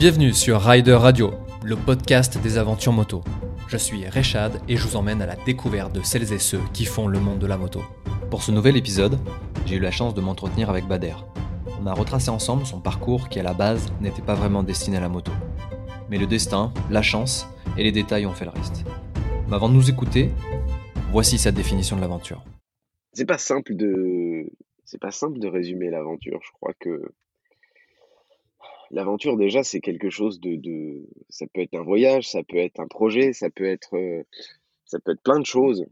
Bienvenue sur Rider Radio, le podcast des aventures moto. Je suis Rechad et je vous emmène à la découverte de celles et ceux qui font le monde de la moto. Pour ce nouvel épisode, j'ai eu la chance de m'entretenir avec Bader. On a retracé ensemble son parcours qui à la base n'était pas vraiment destiné à la moto. Mais le destin, la chance et les détails ont fait le reste. Mais avant de nous écouter, voici sa définition de l'aventure. C'est pas simple de c'est pas simple de résumer l'aventure. Je crois que l'aventure déjà c'est quelque chose de, ça peut être un voyage, ça peut être un projet, ça peut être euh, ça peut être plein de choses.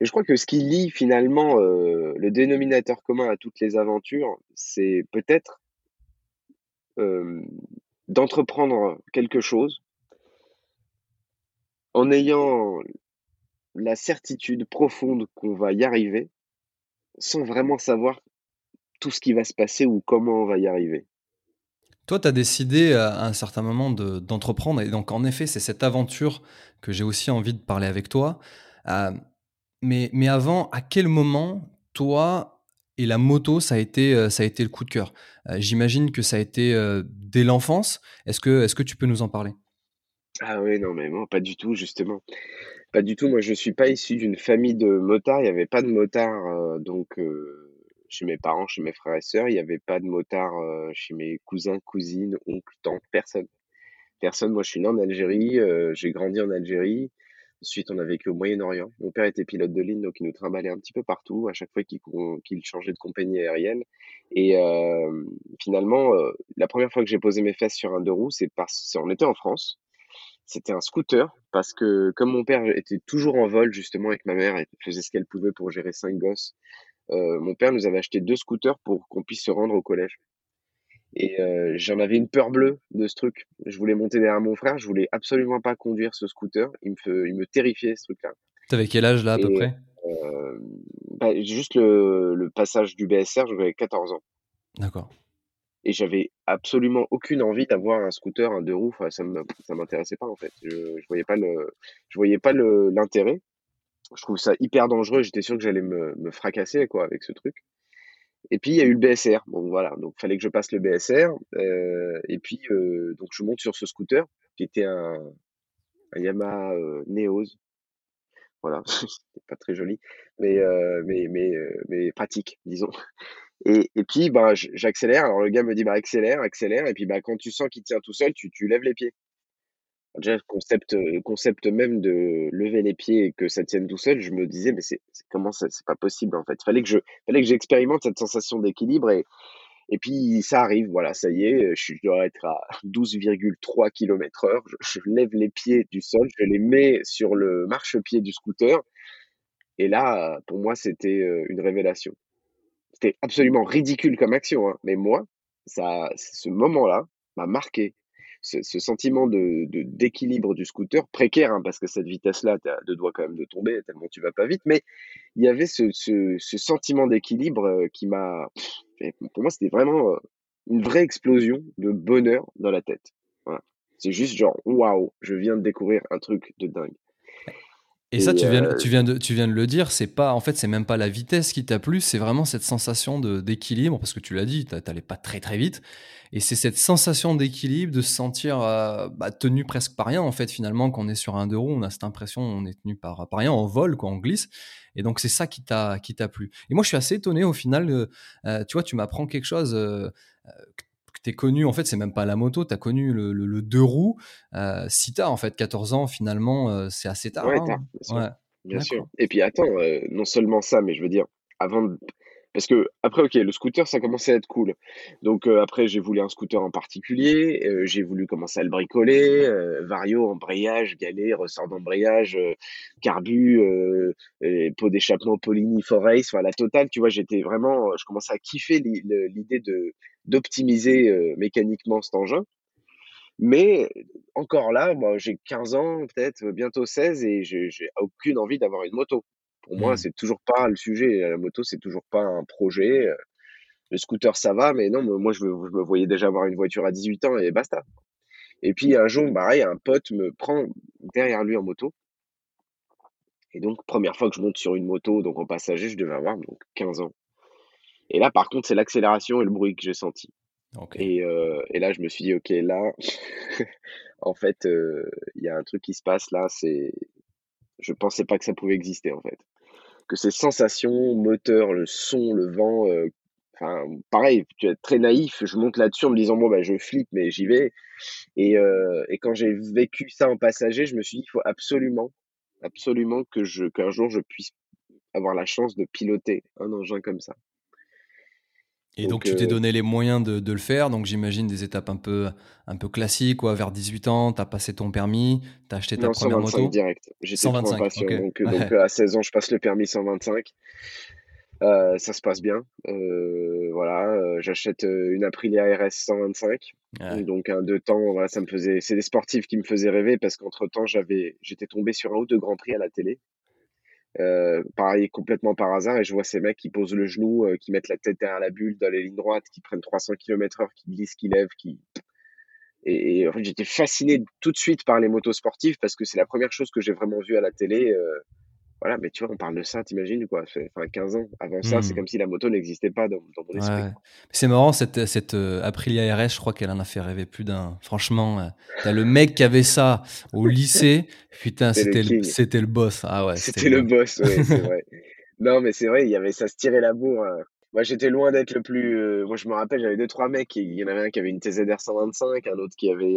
Et je crois que ce qui lie finalement euh, le dénominateur commun à toutes les aventures, c'est peut-être d'entreprendre quelque chose en ayant la certitude profonde qu'on va y arriver sans vraiment savoir tout ce qui va se passer ou comment on va y arriver. Toi, tu as décidé à un certain moment d'entreprendre, et donc en effet, c'est cette aventure que j'ai aussi envie de parler avec toi. Euh, mais, mais avant, à quel moment, toi et la moto, ça a été, euh, ça a été le coup de cœur? Euh, J'imagine que ça a été dès l'enfance. Est-ce que, tu peux nous en parler? Ah oui, non, mais moi, pas du tout, justement. Pas du tout. Moi, je suis pas issu d'une famille de motards. Il n'y avait pas de motards, donc chez mes parents, chez mes frères et sœurs. Il n'y avait pas de motards chez mes cousins, cousines, oncles, tantes, personne. Personne. Moi, je suis né en Algérie. j'ai grandi en Algérie. Ensuite, on a vécu au Moyen-Orient. Mon père était pilote de ligne, donc il nous trimballait un petit peu partout à chaque fois qu'il changeait de compagnie aérienne. Et finalement, la première fois que j'ai posé mes fesses sur un deux roues, c'est parce qu'on était en France. C'était un scooter parce que comme mon père était toujours en vol justement avec ma mère, elle faisait ce qu'elle pouvait pour gérer cinq gosses. Euh, mon père nous avait acheté deux scooters pour qu'on puisse se rendre au collège. Et euh, j'en avais une peur bleue de ce truc. Je voulais monter derrière mon frère, je voulais absolument pas conduire ce scooter. Il me, il me terrifiait ce truc-là. T'avais quel âge là à peu près? euh, bah, Juste le, le, passage du BSR, j'avais 14 ans. D'accord et j'avais absolument aucune envie d'avoir un scooter, un deux roues. Enfin, ça m'intéressait pas en fait. Je, je voyais pas le, je voyais pas l'intérêt. Je trouve ça hyper dangereux. J'étais sûr que j'allais me, me, fracasser quoi avec ce truc. Et puis il y a eu le BSR. Bon voilà, donc fallait que je passe le BSR. Euh, et puis euh, donc je monte sur ce scooter qui était un, un Yamaha euh, Neos. Voilà, c'était pas très joli, mais euh, mais mais mais pratique, disons. Et, et puis, bah, j'accélère. Alors, le gars me dit, bah, accélère, accélère. Et puis, bah, quand tu sens qu'il tient tout seul, tu, tu lèves les pieds. Déjà, le concept, le concept même de lever les pieds et que ça tienne tout seul, je me disais, mais c'est comment ça, c'est pas possible en fait. Fallait que je, fallait que j'expérimente cette sensation d'équilibre et, et puis ça arrive, voilà, ça y est, je dois être à 12,3 km heure. Je, je, lève les pieds du sol, je les mets sur le marchepied du scooter. Et là, pour moi, c'était euh, une révélation. C'était absolument ridicule comme action, hein, mais moi, ça, ce moment-là m'a marqué. Ce, ce, sentiment de, d'équilibre du scooter, précaire, hein, parce que cette vitesse-là, tu as deux doigts quand même de tomber, tellement tu vas pas vite, mais il y avait ce, ce, ce sentiment d'équilibre euh, qui m'a. Pour moi, c'était vraiment euh, une vraie explosion de bonheur dans la tête. Voilà. C'est juste genre, waouh, je viens de découvrir un truc de dingue. Et, ça, tu viens, euh, tu, viens de, tu viens de le dire, c'est pas, en fait, c'est même pas la vitesse qui t'a plu, c'est vraiment cette sensation d'équilibre, parce que tu l'as dit, t'allais pas très très vite, et c'est cette sensation d'équilibre, de se sentir euh, bah, tenu presque par rien, en fait, finalement, quand on est sur un deux roues, on a cette impression, on est tenu par, par rien, on vole, quoi, on glisse, et donc c'est ça qui t'a qui t'a plu. Et moi, je suis assez étonné au final, euh, tu vois, tu m'apprends quelque chose connu, en fait, c'est même pas la moto, tu as connu le, le, deux roues. Euh, si tard, en fait, 14 ans, finalement, euh, c'est assez tard. Ouais, hein. bien, sûr. bien sûr. Et puis attends, euh, non seulement ça, mais je veux dire, avant de... Parce que après, ok, le scooter, ça commençait à être cool. Donc après, j'ai voulu un scooter en particulier. j'ai voulu commencer à le bricoler. vario, embrayage, galet, ressort d'embrayage, carbu, pot d'échappement, Polini, Forace, enfin la totale. Tu vois, j'étais vraiment, je commençais à kiffer l'idée de d'optimiser euh, mécaniquement cet engin. Mais encore là, moi, j'ai 15 ans, peut-être bientôt 16, et j'ai aucune envie d'avoir une moto. Pour moi, mmh. c'est toujours pas le sujet. La moto, c'est toujours pas un projet. Le scooter, ça va, mais non, moi, je, me voyais déjà avoir une voiture à 18 ans et basta. Et puis un jour, pareil, un pote me prend derrière lui en moto. Et donc, première fois que je monte sur une moto, donc en passager, je devais avoir donc 15 ans. Et là, par contre, c'est l'accélération et le bruit que j'ai senti. Et, et, là, je me suis dit, OK, là, en fait, il y a un truc qui se passe là, c'est. Je pensais pas que ça pouvait exister, en fait. Que ces sensations, moteur, le son, le vent, enfin, pareil, tu es très naïf, je monte là-dessus en me disant, bon, ben, je flippe, mais j'y vais. Et, et quand j'ai vécu ça en passager, je me suis dit, il faut absolument, absolument que je, qu'un jour je puisse avoir la chance de piloter un engin comme ça. Et donc, tu t'es donné les moyens de, de le faire. Donc j'imagine des étapes un peu, un peu classiques. Quoi. Vers 18 ans, tu as passé ton permis, tu as acheté ta première 125 moto. direct. J'étais 125, Donc, donc à 16 ans, je passe le permis 125. Euh, ça se passe bien. Euh, voilà, euh, j'achète une Aprilia RS 125. Donc un deux temps, voilà, ça me faisait. C'est des sportifs qui me faisaient rêver parce qu'entre temps, j'avais, j'étais tombé sur un ou deux grands prix à la télé. Euh, pareil, complètement par hasard, et je vois ces mecs qui posent le genou, euh, qui mettent la tête derrière la bulle dans les lignes droites, qui prennent 300 km/h, qui glissent, qui lèvent, qui. Et, en fait, j'étais fasciné tout de suite par les motos sportives parce que c'est la première chose que j'ai vraiment vue à la télé. Euh, voilà, mais tu vois, on parle de ça, t'imagines quoi Enfin, 15 ans. Avant ça, c'est mmh. comme si la moto n'existait pas dans, mon esprit. C'est marrant, cette, cette euh, Aprilia RS, je crois qu'elle en a fait rêver plus d'un. Franchement, euh, t'as le mec qui avait ça au lycée, putain, c'était le, le, boss. Ah ouais, c'était le boss, oui, c'est vrai. non, mais c'est vrai, il y avait ça se tirait la bourre. Hein. Moi, j'étais loin d'être le plus. Euh, moi, je me rappelle, j'avais deux, trois mecs. Il y en avait un qui avait une TZR 125, un autre qui avait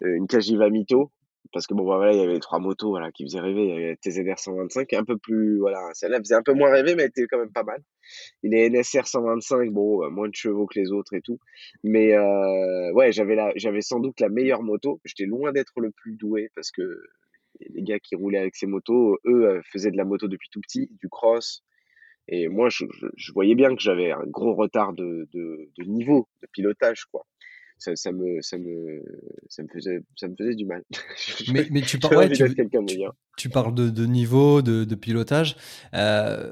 une Kajiva Mito parce que bon bah, voilà il y avait trois motos voilà qui faisaient rêver. Il y avait TZR 125 un peu plus voilà celle-là faisait un peu moins rêver mais elle était quand même pas mal. Il est NSR 125 bon euh, moins de chevaux que les autres et tout. Mais euh, ouais j'avais la j'avais sans doute la meilleure moto. J'étais loin d'être le plus doué parce que les gars qui roulaient avec ces motos eux euh, faisaient de la moto depuis tout petit du cross. Et moi je, je, voyais bien que j'avais un gros retard de, de, de niveau de pilotage quoi ça, ça, me, ça, me, ça, me faisait, ça me faisait du mal. mais, mais tu, parles, ouais, tu, tu, tu, parles de, de niveau, de, de pilotage. Euh,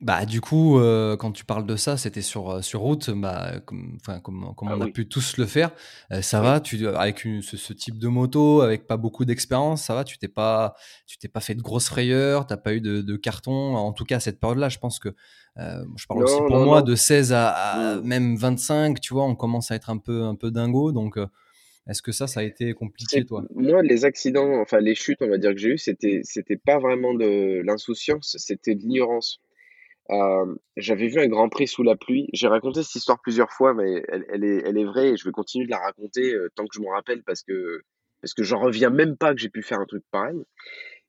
bah, du coup, euh, quand tu parles de ça, c'était sur, euh, sur route, bah, comme, comme, comme ah on a pu tous le faire. Euh, ça va, tu, avec une, ce, ce, type de moto, avec pas beaucoup d'expérience, ça va, tu t'es pas, tu t'es pas fait de grosses frayeurs, t'as pas eu de, de carton. En tout cas, à cette période-là, je pense que euh, je parle aussi pour moi de 16 à, mmh. même 25, tu vois, on commence à être un peu, un peu dingo. Donc, euh, est-ce que ça, ça a été compliqué, toi? Moi, les accidents, enfin les chutes, on va dire que j'ai eu, c'était, c'était pas vraiment de l'insouciance, c'était de l'ignorance. Euh, j'avais vu un Grand Prix sous la pluie. J'ai raconté cette histoire plusieurs fois, mais elle, elle, est, elle est vraie et je vais continuer de la raconter tant que je m'en rappelle parce que parce que j'en reviens même pas que j'ai pu faire un truc pareil.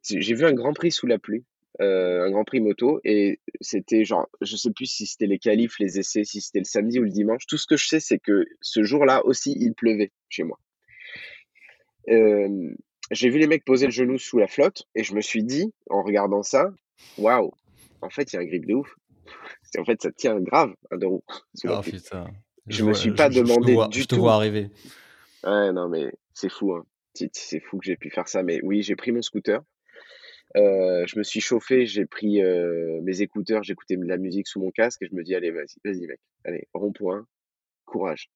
J'ai vu un Grand Prix sous la pluie. Euh, un Grand Prix moto et c'était genre, je sais plus si c'était les qualifs, les essais, si c'était le samedi ou le dimanche. Tout ce que je sais, c'est que ce jour-là aussi, il pleuvait chez moi. Euh, j'ai vu les mecs poser le genou sous la flotte et je me suis dit, en regardant ça, waouh, en fait, il y a un grip de ouf. En fait, ça tient grave un deux roues. Oh, je, me suis pas demandé du je te tout. vois arriver. Ouais, non, mais c'est fou. Hein. C'est fou que j'ai pu faire ça. Mais oui, j'ai pris mon scooter. Euh, je me suis chauffé, j'ai pris euh, mes écouteurs, j'écoutais de la musique sous mon casque et je me dis allez vas-y, vas-y mec, allez rond-point, courage.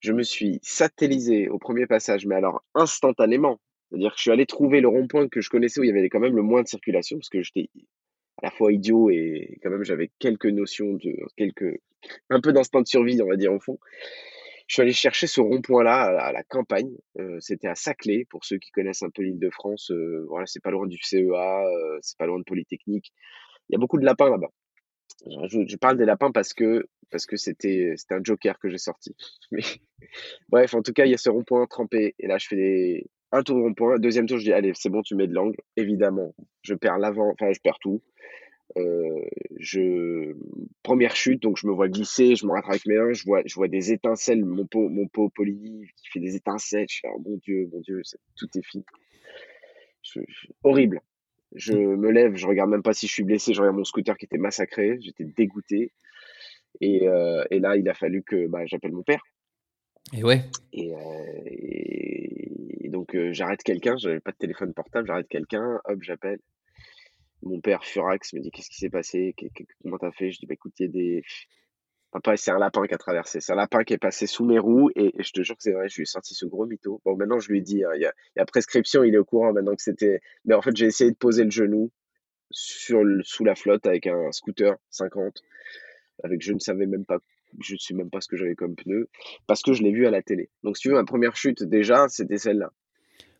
Je me suis satellisé au premier passage, mais alors instantanément. C'est-à-dire que je suis allé trouver le rond-point que je connaissais où il y avait quand même le moins de circulation parce que j'étais à la fois idiot et quand même j'avais quelques notions de quelques un peu d'instinct de survie on va dire au fond je suis allé chercher ce rond-point-là à, la campagne. Euh, c'était à Saclay, pour ceux qui connaissent un peu l'île de France. Euh, voilà, c'est pas loin du CEA, euh, c'est pas loin de Polytechnique. Il y a beaucoup de lapins là-bas. Je, parle des lapins parce que parce que c'était c'était un joker que j'ai sorti. Mais bref, en tout cas, il y a ce rond-point trempé. Et là, je fais un tour de rond-point, deuxième tour, je dis allez, c'est bon, tu mets de l'angle. Évidemment, je perds l'avant, enfin, je perds tout. Euh, je première chute, donc je me vois glisser, je me rattrape avec mes mains, je vois, je vois des étincelles, mon pot, mon pot Polini qui fait des étincelles. Je fais oh, mon Dieu, mon Dieu, tout est fini. horrible. Je me lève, je regarde même pas si je suis blessé, je regarde mon scooter qui était massacré, j'étais dégoûté. Et, euh, et, là, il a fallu que bah, j'appelle mon père. Et ouais. Et, euh, et donc j'arrête quelqu'un, j'avais pas de téléphone portable, j'arrête quelqu'un, hop, j'appelle. Mon père, Furax, me dit Qu'est-ce qui s'est passé? Comment t'as fait? Je dis Bah écoute, il y a des. Papa, c'est un lapin qui a traversé. C'est un lapin qui est passé sous mes roues et, je te jure que c'est vrai, je lui ai sorti ce gros mytho. Bon, maintenant, je lui ai dit hein, il, y a, prescription, il est au courant maintenant que c'était. Mais en fait, j'ai essayé de poser le genou sur sous la flotte avec un scooter 50, avec je ne savais même pas je ne sais même pas ce que j'avais comme pneu, parce que je l'ai vu à la télé. Donc, si tu veux, ma première chute, déjà, c'était celle-là.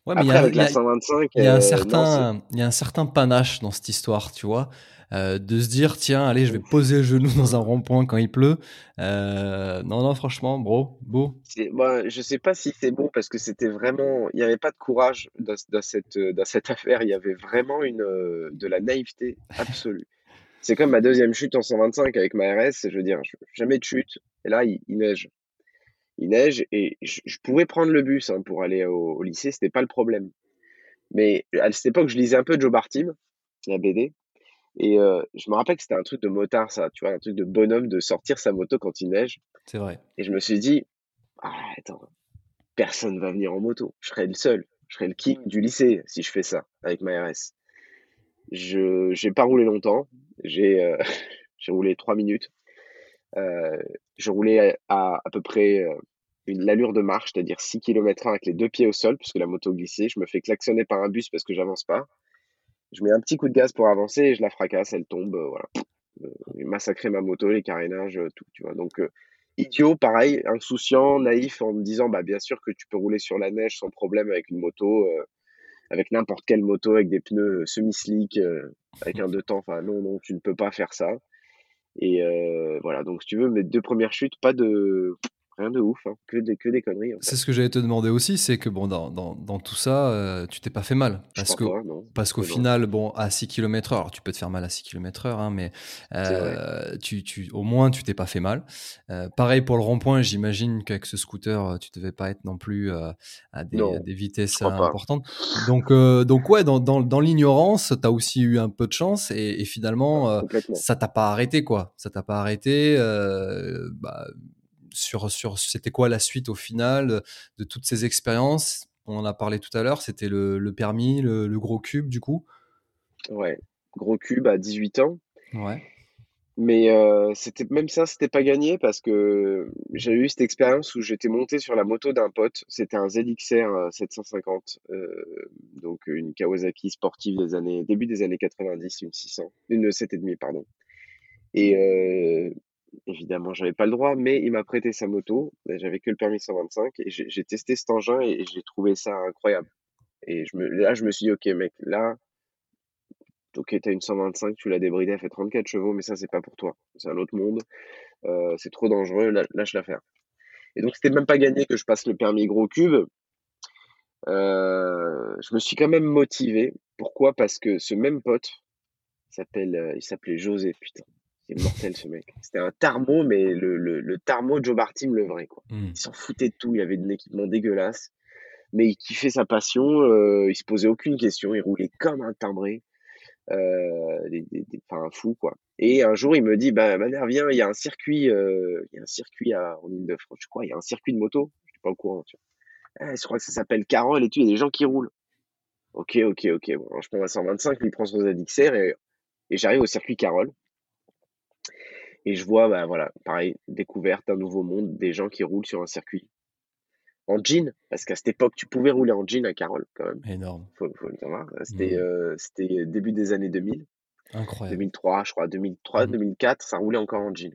Ouais, mais il y a, avec la 125, il y a un certain, il y a un certain panache dans cette histoire, tu vois. Euh, de se dire tiens allez je vais poser le genou dans un rond-point quand il pleut. Euh, non non franchement bro beau bah, je sais pas si c'est bon parce que c'était vraiment il n'y avait pas de courage dans, cette dans cette affaire. Il y avait vraiment une de la naïveté absolue. C'est comme ma deuxième chute en 125 avec ma RS je veux dire jamais de chute. Et là il, neige il neige et je, pouvais prendre le bus hein, pour aller au, au lycée c'était pas le problème mais à cette époque je lisais un peu Joe Bartim la BD et euh, je me rappelle que c'était un truc de motard, ça, tu vois, un truc de bonhomme de sortir sa moto quand il neige. C'est vrai. Et je me suis dit, ah, attends, personne va venir en moto. Je serai le seul. Je serai le king du lycée si je fais ça avec ma RS. Je n'ai pas roulé longtemps. J'ai euh, roulé trois minutes. Euh, je roulais à à peu près euh, l'allure de marche, c'est-à-dire 6 km/h avec les deux pieds au sol, puisque la moto glissait. Je me fais klaxonner par un bus parce que j'avance pas je mets un petit coup de gaz pour avancer et je la fracasse, elle tombe, euh, voilà. J'ai massacré ma moto, les carénages, euh, tout, tu vois. Donc, euh, idiot, pareil, insouciant, naïf, en me disant, bah, bien sûr que tu peux rouler sur la neige sans problème avec une moto, avec n'importe quelle moto, avec des pneus semi-slick, avec un deux temps. Enfin, non, non, tu ne peux pas faire ça. Et voilà, donc si tu veux, mes deux premières chutes, pas de, rien de ouf, hein. que, des, que des conneries. C'est ce que j'allais te demander aussi, c'est que bon, dans, dans, dans tout ça, euh, tu t'es pas fait mal. Parce que parce qu'au final, bon, à 6 km/h, alors tu peux te faire mal à 6 km/h, hein, mais euh, tu, tu, au moins tu t'es pas fait mal. Euh, pareil pour le rond-point, j'imagine qu'avec ce scooter, tu devais pas être non plus à des, des, vitesses importantes. Donc, donc ouais, dans, dans, dans l'ignorance, tu as aussi eu un peu de chance et, et finalement, ça t'a pas arrêté, quoi. Ça t'a pas arrêté. Bah, sur, sur c'était quoi la suite au final de toutes ces expériences? On en a parlé tout à l'heure, c'était le, permis, le, gros cube du coup? Ouais, gros cube à 18 ans. Ouais. Mais c'était même ça, c'était pas gagné parce que j'ai eu cette expérience où j'étais monté sur la moto d'un pote. C'était un ZXR 750, donc une Kawasaki sportive des années début des années 90, une 600, une 7,5 pardon. Et Évidemment, j'avais pas le droit, mais il m'a prêté sa moto. J'avais que le permis 125 et j'ai testé cet engin et j'ai trouvé ça incroyable. Et je me, là, je me suis dit, ok, mec, là, ok, t'as une 125, tu l'as débridée, elle fait 34 chevaux, mais ça, c'est pas pour toi. C'est un autre monde. Euh, c'est trop dangereux, lâche l'affaire. Et donc, c'était même pas gagné que je passe le permis gros cube. Euh, je me suis quand même motivé. Pourquoi? Parce que ce même pote, euh, il s'appelait José, putain. C'est mortel ce mec. C'était un Tarmo, mais le, le, le Tarmo Joe Bartim le vrai. Quoi. Hmm. Il s'en foutait de tout. Il avait de l'équipement dégueulasse. Mais il kiffait sa passion. Euh, il se posait aucune question. Il roulait comme un timbré. Euh, enfin, un fou, quoi. Et un jour, il me dit Bah, Maner, viens, il y a un circuit, euh, il y a un circuit à, en Ile-de-France. Je crois, il y a un circuit de moto. Je suis pas au courant, tu vois. Eh, je crois que ça s'appelle Carole et tout. Il y a des gens qui roulent. Ok, ok, ok. Bon, je prends ma 125, lui prend son ZXR et, et j'arrive au circuit Carole. Et je vois, bah, voilà, pareil, découverte d'un nouveau monde, des gens qui roulent sur un circuit en jean, parce qu'à cette époque, tu pouvais rouler en jean à Carole, quand même. Énorme. Faut, faut le savoir. C'était mmh. euh, c'était début des années 2000. Incroyable. 2003, je crois, 2003, 2004, mmh. ça roulait encore en jean.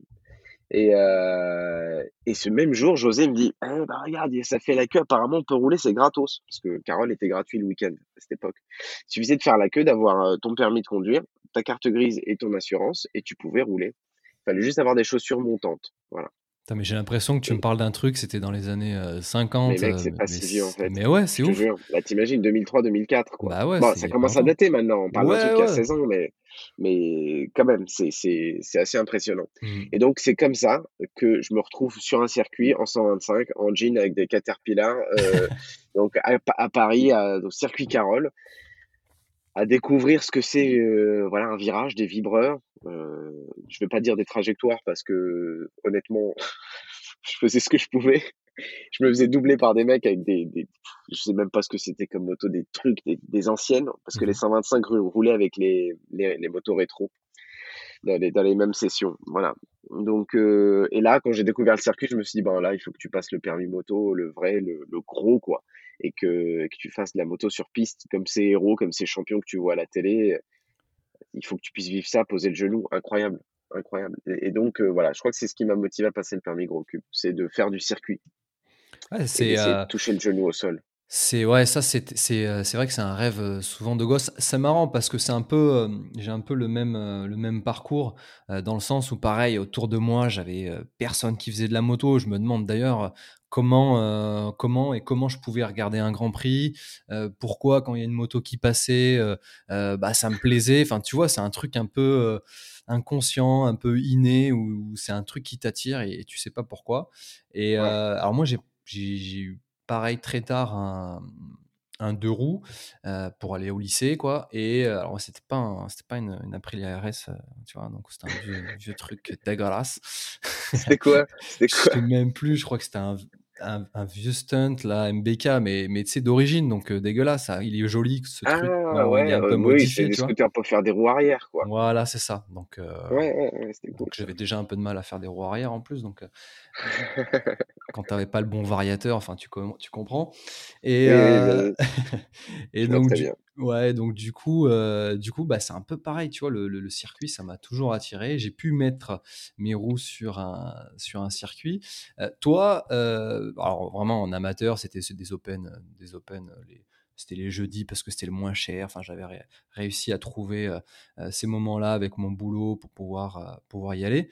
Et, euh, et ce même jour, José me dit eh bah, Regarde, ça fait la queue, apparemment, on peut rouler, c'est gratos. Parce que Carole était gratuit le week-end à cette époque. Il suffisait de faire la queue, d'avoir euh, ton permis de conduire, ta carte grise et ton assurance, et tu pouvais rouler fallait juste avoir des chaussures montantes. Voilà. Mais j'ai l'impression que tu me parles d'un truc, c'était dans les années 50. Euh, mais mec, c'est pas si vieux en fait. Mais ouais, c'est ouf. Là, t'imagines 2003-2004. Quoi. Bah ouais, bon, ça commence à dater maintenant. On parle d'un truc qui a 16 ans, mais, mais quand même, c'est assez impressionnant. Mmh. Et donc, c'est comme ça que je me retrouve sur un circuit en 125, en jean avec des Caterpillar, euh, donc à, à Paris, à, au circuit Carole à découvrir ce que c'est euh, voilà un virage, des vibreurs. Euh, je vais pas dire des trajectoires parce que honnêtement, je faisais ce que je pouvais. Je me faisais doubler par des mecs avec des, des je sais même pas ce que c'était comme moto, des trucs, des, des anciennes, parce que les 125 mmh roulaient avec les, les, les motos rétro dans les, dans les mêmes sessions. Voilà. Donc, euh, et là, quand j'ai découvert le circuit, je me suis dit, ben là, il faut que tu passes le permis moto, le vrai, le, le gros, quoi et que, que, tu fasses de la moto sur piste comme ces héros, comme ces champions que tu vois à la télé. Il faut que tu puisses vivre ça, poser le genou, incroyable, incroyable. Et, donc, voilà, je crois que c'est ce qui m'a motivé à passer le permis gros cube, c'est de faire du circuit. Ouais, c'est toucher le genou au sol. C'est ouais, ça c'est c'est c'est vrai que c'est un rêve souvent de gosse. C'est marrant parce que c'est un peu j'ai un peu le même le même parcours dans le sens où pareil autour de moi j'avais personne qui faisait de la moto. Je me demande d'ailleurs comment comment et comment je pouvais regarder un Grand Prix. pourquoi quand il y a une moto qui passait, bah ça me plaisait. Enfin tu vois c'est un truc un peu inconscient, un peu inné où, c'est un truc qui t'attire et, et, tu sais pas pourquoi. Et alors moi j'ai j'ai eu pareil très tard un, un deux roues euh, pour aller au lycée quoi. Et euh, alors c'était pas c'était pas une, une Aprilia RS euh, tu vois donc c'était un vieux, truc dégueulasse. C'était quoi? C'était quoi? je sais même plus je crois que c'était un, un, vieux stunt là MBK mais mais tu sais d'origine donc euh, dégueulasse ça. il est joli ce ah, truc ouais, il est un peu modifié oui, des pour faire des roues arrière quoi. Voilà c'est ça donc, euh, ouais, ouais, cool, donc j'avais déjà un peu de mal à faire des roues arrière en plus donc euh, quand t'avais pas le bon variateur enfin tu, tu comprends. Et, et donc du, ouais donc du coup du coup bah c'est un peu pareil tu vois le, le, circuit ça m'a toujours attiré j'ai pu mettre mes roues sur un sur un circuit toi alors vraiment en amateur, c'était des open, euh, des open, euh, c'était les jeudis parce que c'était le moins cher. Enfin, j'avais réussi à trouver euh, ces moments-là avec mon boulot pour pouvoir, pouvoir y aller.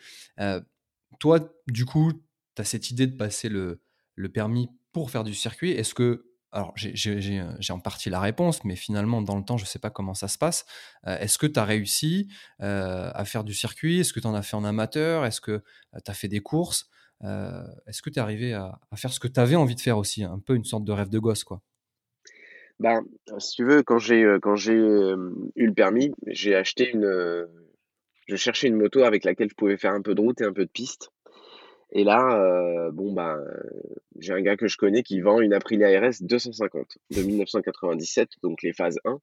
toi, du coup, tu as cette idée de passer le, le permis pour faire du circuit. Est-ce que alors, j'ai en partie la réponse, mais finalement, dans le temps, je ne sais pas comment ça se passe. Est-ce que tu as réussi à faire du circuit? Est-ce que tu en as fait en amateur? Est-ce que tu as fait des courses? Euh, est-ce que tu es arrivé à, faire ce que tu avais envie de faire aussi, un peu une sorte de rêve de gosse, quoi? Ben, si tu veux, quand j'ai euh, euh, eu le permis, j'ai acheté une, je cherchais une moto avec laquelle je pouvais faire un peu de route et un peu de piste. Et là, bon ben, j'ai un gars que je connais qui vend une Aprilia RS 250 de 1997, donc les phases 1. Donc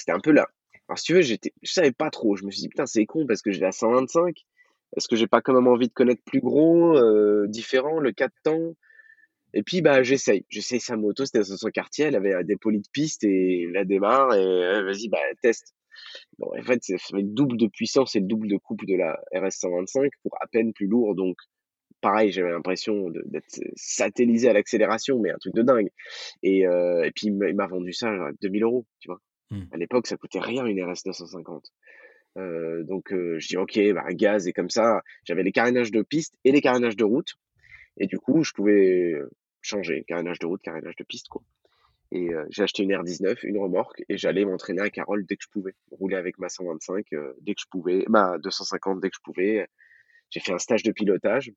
c'était un peu là. Alors si tu veux, j'étais, je savais pas trop. Je me suis dit putain c'est con parce que j'ai la 125 est-ce que j'ai pas quand même envie de connaître plus gros, euh, différent, le 4 temps? Et puis bah j'essaye, j'essaye sa moto, c'était dans son quartier, elle avait des polis de piste et la démarre et euh, vas-y bah teste. Bon en fait c'est le double de puissance et le double de coupe de la RS 125 pour à peine plus lourd donc pareil j'avais l'impression d'être satellisé à l'accélération mais un truc de dingue. Et, euh, et puis il m'a vendu ça à 2000 euros tu vois. Mmh. À l'époque ça coûtait rien une RS 950. Euh, donc euh, je dis ok, bah, gaz et comme ça, j'avais les carénages de piste et les carénages de route. Et du coup, je pouvais changer carénage de route, carénage de piste quoi. Et euh, j'ai acheté une R19, une remorque, et j'allais m'entraîner à Carole dès que je pouvais. Rouler avec ma 125 dès que je pouvais, ma 250 dès que je pouvais. J'ai fait un stage de pilotage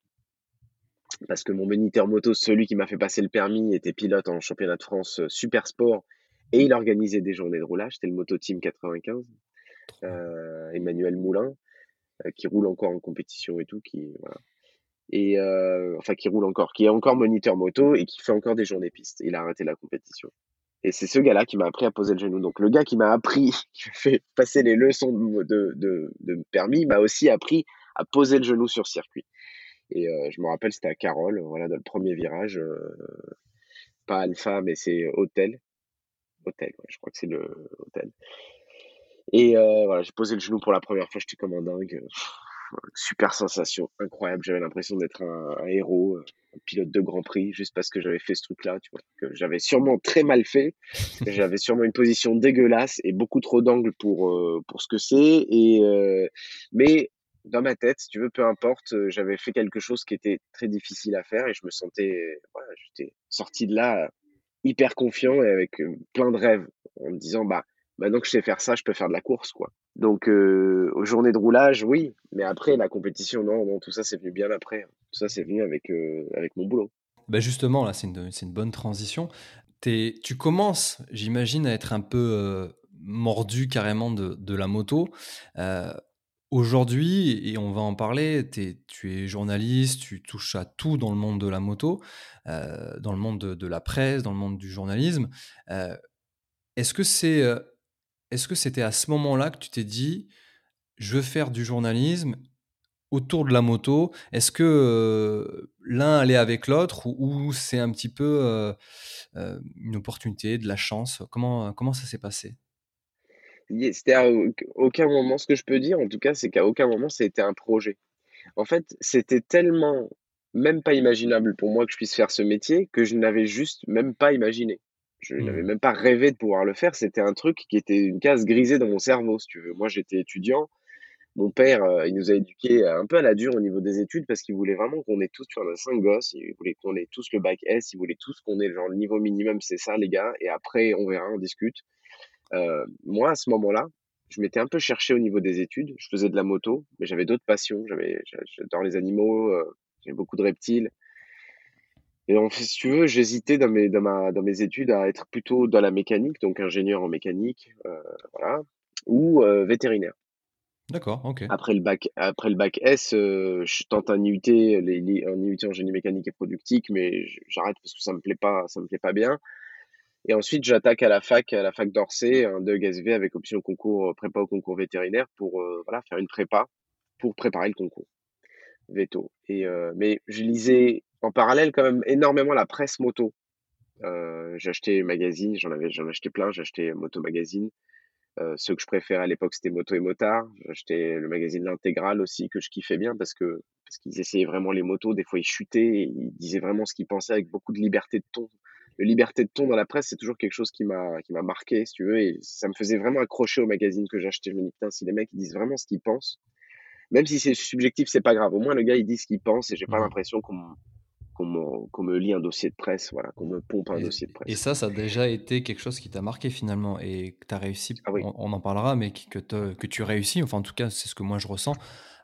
parce que mon moniteur moto, celui qui m'a fait passer le permis, était pilote en championnat de France super sport et il organisait des journées de roulage. C'était le Moto Team 95. Euh, Emmanuel Moulin, euh, qui roule encore en compétition et tout, qui voilà. Et euh, enfin qui roule encore, qui est encore moniteur moto et qui fait encore des journées pistes. Il a arrêté la compétition. Et c'est ce gars-là qui m'a appris à poser le genou. Donc le gars qui m'a appris, qui fait passer les leçons de, de, de, permis, m'a aussi appris à poser le genou sur circuit. Et je me rappelle, c'était à Carole, voilà, dans le premier virage, pas Alpha, mais c'est Hôtel. Hôtel, je crois que c'est le Hôtel. Et euh, voilà, j'ai posé le genou pour la première fois, j'étais comme un dingue. Super sensation, incroyable. J'avais l'impression d'être un, héros, un pilote de Grand Prix, juste parce que j'avais fait ce truc-là, tu vois, que j'avais sûrement très mal fait. j'avais sûrement une position dégueulasse et beaucoup trop d'angles pour euh, pour ce que c'est. Et euh, mais dans ma tête, si tu veux, peu importe, j'avais fait quelque chose qui était très difficile à faire et je me sentais, voilà, j'étais sorti de là hyper confiant et avec plein de rêves en me disant bah maintenant que je sais faire ça, je peux faire de la course, quoi. Donc, euh, aux journées de roulage, oui, mais après, la compétition, non, non, tout ça, c'est venu bien après. Tout ça, c'est venu avec, avec mon boulot. Bah justement, là, c'est une, une, bonne transition. Es, tu commences, j'imagine, à être un peu mordu carrément de, de la moto. Aujourd'hui, et on va en parler, tu es journaliste, tu touches à tout dans le monde de la moto, dans le monde de, la presse, dans le monde du journalisme. Est-ce que c'est est-ce que c'était à ce moment-là que tu t'es dit, je veux faire du journalisme autour de la moto? Est-ce que l'un allait avec l'autre ou, c'est un petit peu une opportunité, de la chance? Comment ça s'est passé? C'était à aucun moment, ce que je peux dire en tout cas, c'est qu'à aucun moment, c'était un projet. En fait, c'était tellement même pas imaginable pour moi que je puisse faire ce métier que je n'avais juste même pas imaginé. Je n'avais Mmh. même pas rêvé de pouvoir le faire. C'était un truc qui était une case grisée dans mon cerveau, si tu veux. Moi, j'étais étudiant. Mon père, heu, il nous a éduqués un peu à la dure au niveau des études parce qu'il voulait vraiment qu'on ait tous tu vois, on a 5 gosses, il voulait qu'on ait tous le bac S, il voulait tous qu'on ait genre le niveau minimum, c'est ça les gars et après on verra, on discute. Heu, moi, à ce moment-là, je m'étais un peu cherché au niveau des études. Je faisais de la moto, mais j'avais d'autres passions. J'avais j'adore les animaux, heu, j'aime beaucoup de reptiles et en fait, si tu veux, j'hésitais dans mes dans ma dans mes études à être plutôt dans la mécanique, donc ingénieur en mécanique, heu, voilà, ou heu, vétérinaire. D'accord, OK. Après le bac après le bac S, heu, je tente un IUT, les les un IUT en génie mécanique et productique, mais j'arrête parce que ça me plaît pas ça me plaît pas bien et ensuite j'attaque à la fac à la fac d'Orsay, un DEUG SV avec option concours, heu, prépa au concours vétérinaire pour, heu, voilà, faire une prépa pour préparer le concours véto et heu, mais je lisais en parallèle quand même énormément la presse moto. Heu, j'achetais les magazines, j'en avais j'en achetais plein, j'achetais Moto Magazine, Heu, ceux que je préférais à l'époque, c'était Moto et Motard. J'achetais le magazine L'Intégral aussi que je kiffais bien parce que parce qu'ils essayaient vraiment les motos. Des fois, ils chutaient et ils disaient vraiment ce qu'ils pensaient avec beaucoup de liberté de ton. Liberté de ton dans la presse, c'est toujours quelque chose qui m'a qui m'a marqué, si tu veux et ça me faisait vraiment accrocher au magazine que j'achetais. Je me dis: «Putain, si les mecs, ils disent vraiment ce qu'ils pensent, même si c'est subjectif, c'est pas grave. Au moins, le gars, il dit ce qu'il pense et j'ai pas l'impression qu'on me qu'on me qu'on me lit un dossier de presse, voilà, qu'on me pompe un et dossier de et presse». ça, ça a déjà été quelque chose qui t'a marqué finalement et que tu as réussi Ah oui. on on en parlera, mais que te que tu réussis, enfin en tout cas, c'est ce que moi je ressens,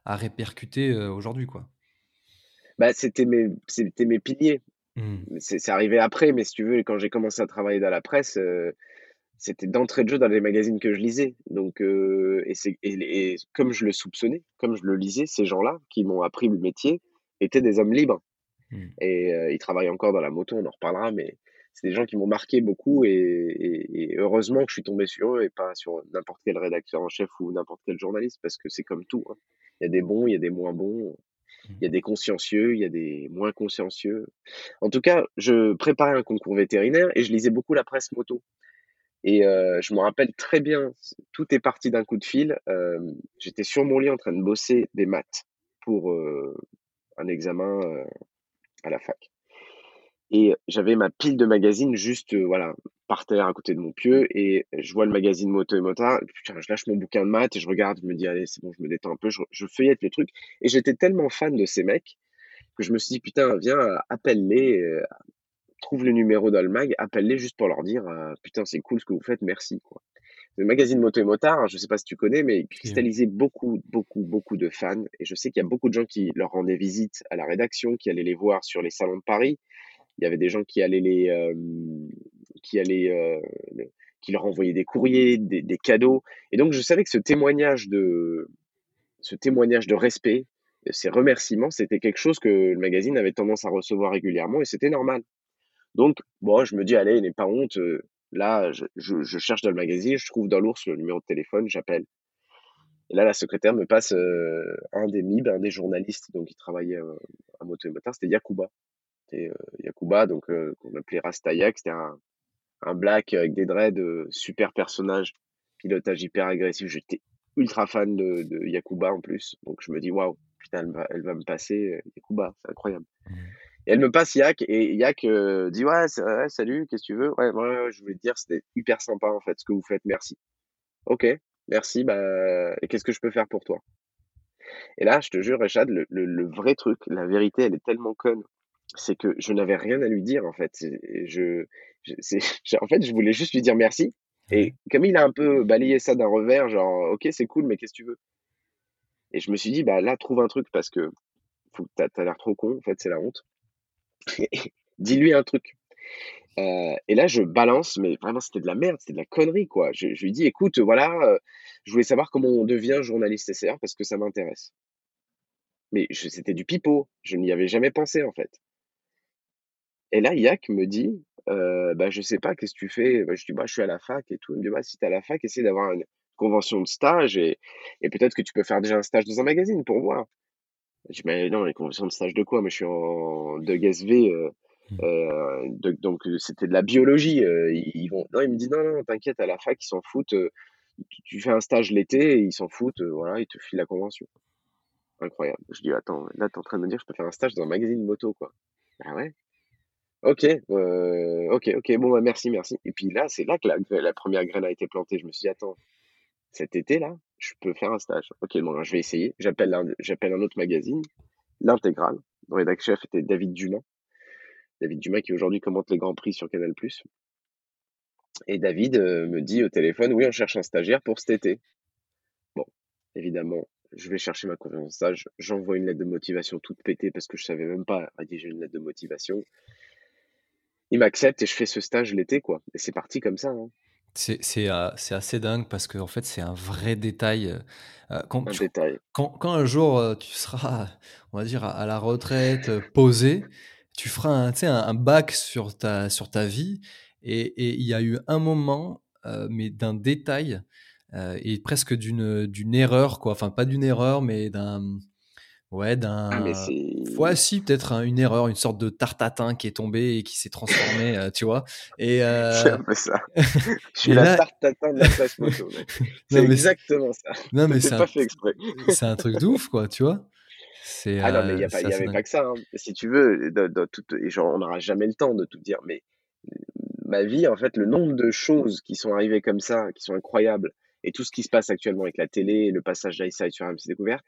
à répercuter, heu, aujourd'hui, quoi. Bah, c'était mes c'était mes piliers. Mmh. C'est arrivé après, mais si tu veux, quand j'ai commencé à travailler dans la presse, heu, c'était d'entrée de jeu dans les magazines que je lisais. Donc heu et et et comme je le soupçonnais, comme je le lisais, ces gens-là qui m'ont appris le métier étaient des hommes libres Mmh. et heu, ils travaillent encore dans la moto, on en reparlera, mais c'est des gens qui m'ont marqué beaucoup et et heureusement que je suis tombé sur eux et pas sur n'importe quel rédacteur en chef ou n'importe quel journaliste parce que c'est comme tout, hein. Il y a des bons, il y a des moins bons. Il y a des consciencieux, il y a des moins consciencieux. En tout cas, je préparais un concours vétérinaire et je lisais beaucoup la presse moto. Et heu, je me rappelle très bien, tout est parti d'un coup de fil. Hem, j'étais sur mon lit en train de bosser des maths pour, heu, un examen, heu, à la fac. Et j'avais ma pile de magazines juste, heu, voilà, par terre à côté de mon pieu et je vois le magazine Moto et Motard. Putain, je lâche mon bouquin de maths et je regarde, je me dis: «Allez, c'est bon, je me détends un peu». Je je feuillette le truc et j'étais tellement fan de ces mecs que je me suis dit: «Putain, viens, appelle-les, heu, trouve le numéro dans le mag, appelle-les juste pour leur dire, "Putain, c'est cool ce que vous faites, merci", quoi». Le magazine Moto et Motard, je sais pas si tu connais, mais il cristallisait beaucoup, beaucoup, beaucoup de fans et je sais qu'il y a beaucoup de gens qui leur rendaient visite à la rédaction, qui allaient les voir sur les salons de Paris. Il y avait des gens qui allaient les, qui allaient, qui leur envoyaient des courriers, des cadeaux et donc je savais que ce témoignage de ce témoignage de respect, ces remerciements, c'était quelque chose que le magazine avait tendance à recevoir régulièrement et c'était normal. Donc, bon, je me dis: «Allez, n'aie pas honte, là, je je cherche dans le magazine, je trouve dans l'ours le numéro de téléphone, j'appelle» et là, la secrétaire me passe, un des MIB, un des journalistes donc qui travaillait, à Moto et Motards, c'était Yacouba. C'était, heu, Yacouba donc heu, qu'on appelait Rastayak, c'était un un black avec des dreads, heu, super personnage, pilotage hyper agressif. J'étais ultra fan de de Yacouba en plus, donc je me dis: «Waouh, putain, elle va elle va me passer, heu, Yacouba, c'est incroyable». Mmh. Et elle me passe Yak et Yak, heu, dit: «Ouais, salut, qu'est-ce que tu veux?» «Ouais, ouais, ouais, je voulais te dire, c'était hyper sympa, en fait, ce que vous faites, merci». «OK, merci, bah et qu'est-ce que je peux faire pour toi?» et là, je te jure, le le le vrai truc, la vérité, elle est tellement conne, c'est que je n'avais rien à lui dire, en fait. Je je en fait, je voulais juste lui dire merci et comme il a un peu balayé ça d'un revers, genre: «OK, c'est cool, mais qu'est-ce que tu veux?» et je me suis dit: «Bah, là, trouve un truc parce que tu as l'air trop con, en fait, c'est la honte. Dis-lui un truc». Heu et là, je balance, mais vraiment, c'était de la merde, c'était de la connerie, quoi. Je je lui dis: «Écoute, voilà, heu, je voulais savoir comment on devient journaliste SR parce que ça m'intéresse». Mais c'était du pipeau, je n'y avais jamais pensé, en fait. Et là, Yak me dit, «Bah, je sais pas, qu'est-ce que tu fais?» bah, je dis: «Bah, je suis à la fac et tout». Il me dit: «Bah, si tu es à la fac, essaie d'avoir une convention de stage et et peut-être que tu peux faire déjà un stage dans un magazine pour voir». Je dis: «Mais non, les conventions de stage de quoi? Moi, je suis en DEUG SV, heu Mmh. donc c'était de la biologie, ils ils vont» non, il me dit: «Non, non, t'inquiète, à la fac, ils s'en foutent, tu tu fais un stage l'été et ils s'en foutent, voilà, ils te filent la convention». incroyable. Je dis: «Attends, là, tu es en train de me dire que je peux faire un stage dans un magazine moto, quoi?» «Bah ouais». OK, heu, OK, OK, bon, bah, merci, merci et puis là, c'est là que la 1 graine a été plantée. Je me suis dit: «Attends, cet été-là, je peux faire un stage. OK, bon, je vais essayer». J'appelle un autre magazine, L'Intégrale. Le chef était David Dumas. David Dumas qui aujourd'hui commente les grands prix sur Canal+. Et David, heu, me dit au téléphone: «Oui, on cherche un stagiaire pour cet été». Bon, évidemment, je vais chercher ma confiance en stage, j'envoie une lettre de motivation toute pétée parce que je savais même pas rédiger une lettre de motivation. Il m'accepte et je fais ce stage l'été, quoi et c'est parti comme ça, hein. C'est c'est assez dingue parce qu'en fait, c'est un vrai détail, heu heu, quand Un tu détail. quand quand un jour, heu, tu seras, on va dire, à à la retraite, posé, tu feras un un un back sur ta sur ta vie et il y a eu un moment, mais d'un détail, et presque d'une, d'une erreur, quoi. Enfin, pas d'une erreur, mais d'un, ouais, Ah mais d'un ouais, c'est si, peut-être, hein, une erreur, une sorte de tarte tatin qui est tombée et qui s'est transformée, heu, tu vois? Et c'est heu un peu ça. Je suis la là tarte tatin de la presse moto. C'est c'est exactement ça. non, mais C'est c'est pas un fait exprès. c'est un truc de ouf, quoi, tu vois? C'est, Ah non, mais il y heu, a pas c'est il y assez avait dingue. pas que ça, hein. Si tu veux, dans dans et genre, on n'aura jamais le temps de tout dire, mais ma vie, en fait, le nombre de choses qui sont arrivées comme ça, qui sont incroyables et tout ce qui se passe actuellement avec la télé, le passage d'Ice sur RMC Découverte,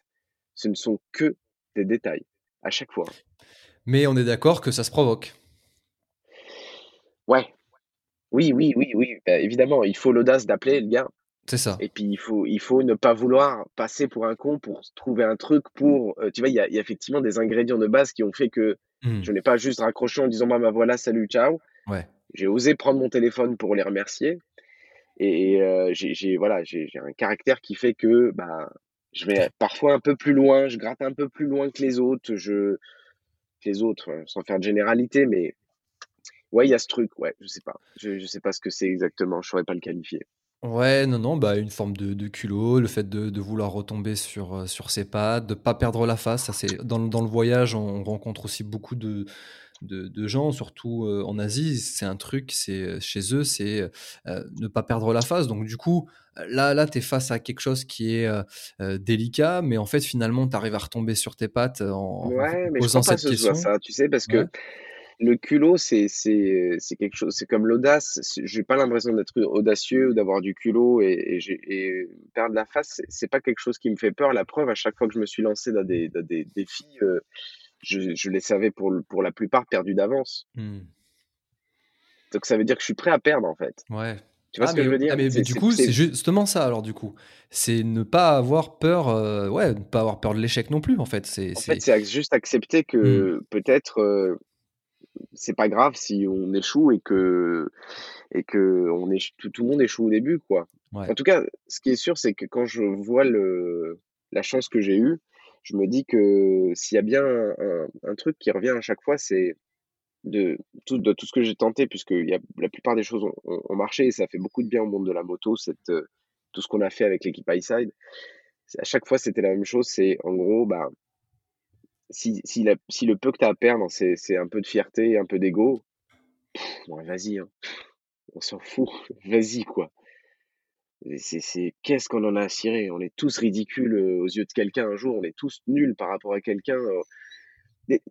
ce ne sont que des détails, à chaque fois. Mais on est d'accord que ça se provoque. Ouais, oui, oui, oui, oui, bah, évidemment, il faut l'audace d'appeler le gars C'est ça. et puis il faut il faut ne pas vouloir passer pour un con pour trouver un truc pour, heu, tu vois, il y a il y a effectivement des ingrédients de base qui ont fait que Mmh. je n'ai pas juste raccroché en disant: «Bah, bah, voilà, salut, ciao». Ouais. J'ai osé prendre mon téléphone pour les remercier et heu, j'ai voilà, j'ai un caractère qui fait que, bah, je vais parfois un peu plus loin, je gratte un peu plus loin que les autres, je les autres, heu, sans faire de généralité, mais ouais, il y a ce truc, ouais, je sais pas. Je je sais pas ce que c'est exactement, je saurais pas le qualifier. Ouais, non, non, bah, une forme de culot, le fait de vouloir retomber sur, heu, sur ses pattes, de pas perdre la face, c'est dans le voyage, on rencontre aussi beaucoup de de de gens, surtout, heu, en Asie, c'est un truc, c'est, heu, chez eux, c'est, heu, ne pas perdre la face. Donc du coup, là là, tu es face à quelque chose qui est, délicat, mais en fait, finalement, tu arrives à retomber sur tes pattes en Ouais, en mais je posant pas que cette ce soit question. ça, tu sais? Parce Ouais. que le culot, c'est c'est, c'est quelque chose c'est comme l'audace, j'ai pas l'impression d'être audacieux ou d'avoir du culot et et j'ai et perdre la face, c'est pas quelque chose qui me fait peur. La preuve, à chaque fois que je me suis lancé dans des dans des défis, je je les savais pour pour la plupart perdus d'avance. Mmh. Donc ça veut dire que je suis prêt à perdre, en fait. Ouais. Tu vois Ah ce que mais je veux ah dire? mais mais du coup, c'est justement ça alors du coup. C'est ne pas avoir peur, heu, ouais, ne pas avoir peur de l'échec non plus en fait. C'est en fait, c'est juste accepter que peut-être, heu, c'est pas grave si on échoue et que et qu'on éch tout tout le monde échoue au début, quoi. ouais. En tout cas, ce qui est sûr, c'est que quand je vois le la chance que j'ai eue, je me dis que s'il y a bien un truc qui revient à chaque fois, c'est de tout de tout ce que j'ai tenté, puisqu'il y a la plupart des choses ont marché et ça fait beaucoup de bien au monde de la moto, cette, heu, tout ce qu'on a fait avec l'équipe Highside. À chaque fois, c'était la même chose, c'est en gros, bah, si si la si le peu que tu as à perdre, c'est un peu de fierté, un peu d'ego, vas-y, hein, on s'en fout, vas-y, quoi. C'est qu'est-ce qu'on en a à cirer? On est tous ridicules, heu, aux yeux de quelqu'un un jour, on est tous nuls par rapport à quelqu'un, les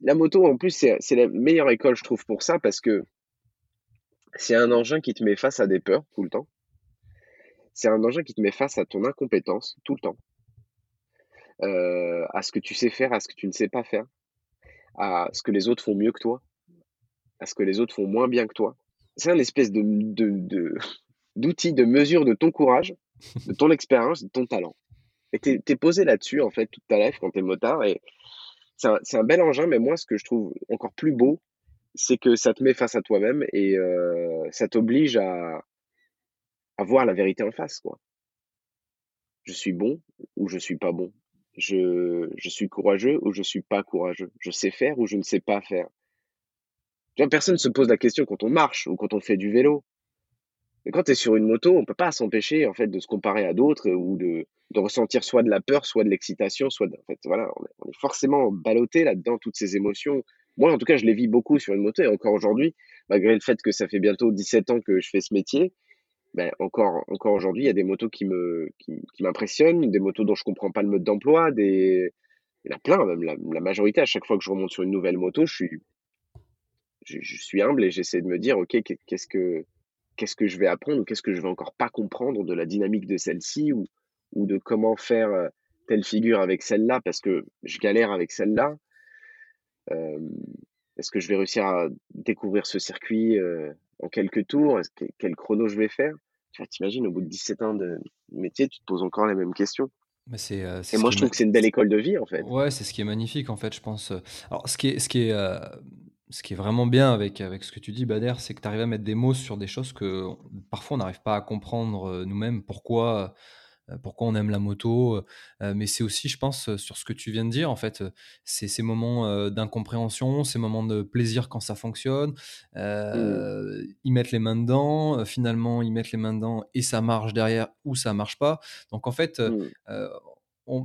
la moto en plus, c'est la meilleure école je trouve pour ça parce que c'est un engin qui te met face à des peurs tout le temps. C'est un engin qui te met face à ton incompétence tout le temps, heu, à ce que tu sais faire, à ce que tu ne sais pas faire, à ce que les autres font mieux que toi, à ce que les autres font moins bien que toi. C'est un espèce de de de d'outil de mesure de ton courage, de ton expérience, de ton talent et tu es posé là-dessus en fait toute ta life quand tu es motard et C'est un c'est un bel engin, mais moi, ce que je trouve encore plus beau, c'est que ça te met face à toi-même et heu, ça t'oblige à à voir la vérité en face, quoi. Je suis bon ou je suis pas bon? Je je suis courageux ou je suis pas courageux? Je sais faire ou je ne sais pas faire? Tu vois, personne se pose la question quand on marche ou quand on fait du vélo. Quand tu es sur une moto, on peut pas s'empêcher, en fait, de se comparer à d'autres ou de de ressentir soit de la peur, soit de l'excitation, soit de en fait, voilà, on est forcément ballotté là-dedans, toutes ces émotions. Moi, en tout cas, je les vis beaucoup sur une moto et encore aujourd'hui, malgré le fait que ça fait bientôt 17 ans que je fais ce métier, ben, encore encore aujourd'hui, il y a des motos qui me qui m'impressionnent, des motos dont je comprends pas le mode d'emploi, des il y en a plein, même la, majorité, à chaque fois que je remonte sur une nouvelle moto, je suis, je, suis humble et j'essaie de me dire, OK, qu'est-ce que, qu'est-ce que je vais apprendre ou qu'est-ce que je vais encore pas comprendre de la dynamique de celle-ci ou, ou de comment faire euh, telle figure avec celle-là parce que je galère avec celle-là. Euh, est-ce que je vais réussir à découvrir ce circuit euh, en quelques tours? Quel chrono je vais faire? Tu t'imagines, au bout de 17 ans de métier, tu te poses encore les mêmes questions. Mais c'est, Et moi, je trouve que c'est une belle école de vie, en fait. Ouais, c'est ce qui est magnifique, en fait, je pense. Alors, ce qui est, ce qui est, ce qui est vraiment bien avec, avec ce que tu dis, Bader, c'est que tu arrives à mettre des mots sur des choses que parfois on n'arrive pas à comprendre nous-mêmes. Pourquoi euh, pourquoi on aime la moto, euh, mais c'est aussi, je pense, sur ce que tu viens de dire, en fait, c'est ces moments d'incompréhension, ces moments de plaisir quand ça fonctionne, mmh. ils mettent les mains dedans, finalement, ils mettent les mains dedans et ça marche derrière ou ça marche pas. Donc, en fait, mmh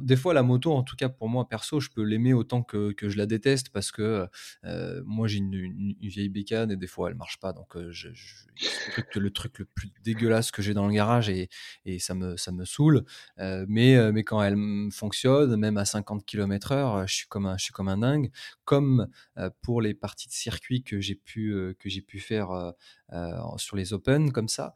des fois, la moto, en tout cas pour moi perso, je peux l'aimer autant que, je la déteste parce que euh, moi j'ai une, vieille bécane et des fois elle marche pas. Donc euh, je, c'est le truc le plus dégueulasse que j'ai dans le garage et, ça, me, ça saoule. Euh, mais, quand elle fonctionne, même à 50 km/h, je suis comme un, je suis comme un dingue. Comme pour les parties de circuit que j'ai pu, que j'ai pu faire sur les Open, comme ça.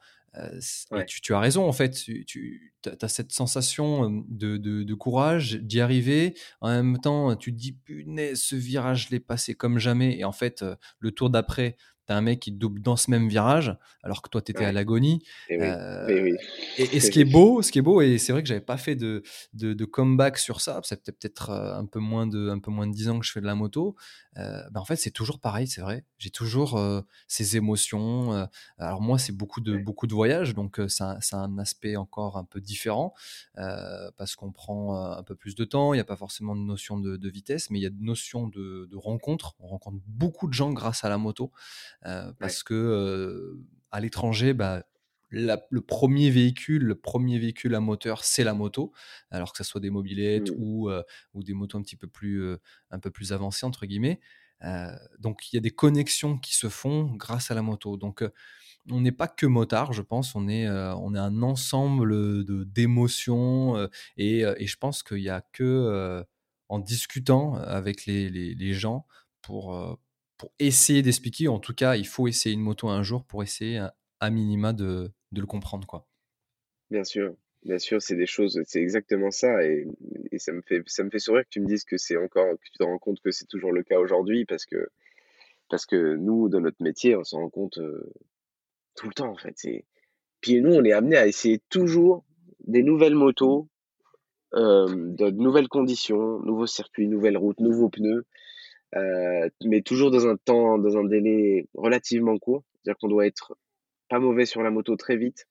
Tu, as raison, en fait. Tu, as cette sensation de, courage d'y arriver. En même temps, tu te dis, punaise, ce virage, je l'ai passé comme jamais. Et en fait, le tour d'après, t'as un mec qui double dans ce même virage, alors que toi, tu étais à l'agonie. Et, euh, ce qui est beau, ce qui est beau, et c'est vrai que j'avais pas fait de, de, comeback sur ça, c'est peut-être euh, un peu moins de un peu moins de 10 ans que je fais de la moto. Euh, ben en fait, c'est toujours pareil, c'est vrai. J'ai toujours ces émotions. alors moi, c'est beaucoup de beaucoup de voyages, donc c'est un, un, aspect encore un peu différent parce qu'on prend un peu plus de temps. Il n'y a pas forcément de notion de, de, vitesse, mais il y a de notion de, de rencontre. On rencontre beaucoup de gens grâce à la moto. Euh, parce que à l'étranger, bah, le premier véhicule, le premier véhicule à moteur, c'est la moto, alors que ce soit des mobilettes mmh. ou, ou des motos un petit peu plus, un peu plus avancées entre guillemets. donc il y a des connexions qui se font grâce à la moto. Donc on n'est pas que motard, je pense, on est, on est un ensemble de d'émotions et, et, je pense qu'il n'y a que en discutant avec les, les, les gens pour, pour essayer d'expliquer. En tout cas, il faut essayer une moto un jour pour essayer à, minima de, de, le comprendre. Quoi. Bien sûr, bien sûr, c'est des choses, c'est exactement ça. Et, et, ça, me fait, ça me fait sourire que tu me dises que c'est encore, que tu te rends compte que c'est toujours le cas aujourd'hui parce que, parce que nous, dans notre métier, on s'en rend compte euh, tout le temps en fait. Puis nous, on est amené à essayer toujours des nouvelles motos, euh, de nouvelles conditions, nouveaux circuits, nouvelles routes, nouveaux pneus. Euh, mais toujours dans un temps, dans un délai relativement court. C'est-à-dire qu'on doit être pas mauvais sur la moto très vite.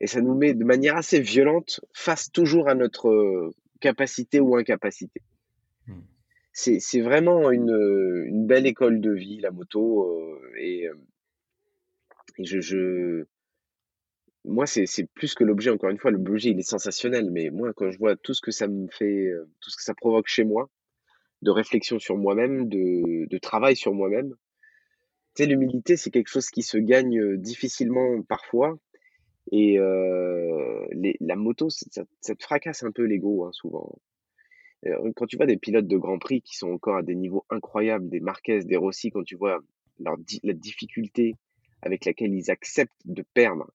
Et ça nous met de manière assez violente face toujours à notre euh, capacité ou incapacité. Hmm. C'est vraiment une, une, belle école de vie, la moto. Euh, et, et je, je, moi, c'est plus que l'objet, encore une fois, l'objet, il est sensationnel. Mais moi, quand je vois tout ce que ça me fait, tout ce que ça provoque chez moi, de réflexion sur moi-même, de, de, travail sur moi-même. Tu sais, l'humilité, c'est quelque chose qui se gagne difficilement parfois. Et euh, les, la moto, ça, ça, te fracasse un peu l'ego, hein, souvent. Quand tu vois des pilotes de Grand Prix qui sont encore à des niveaux incroyables, des Marquez, des Rossi, quand tu vois leur, la difficulté avec laquelle ils acceptent de perdre,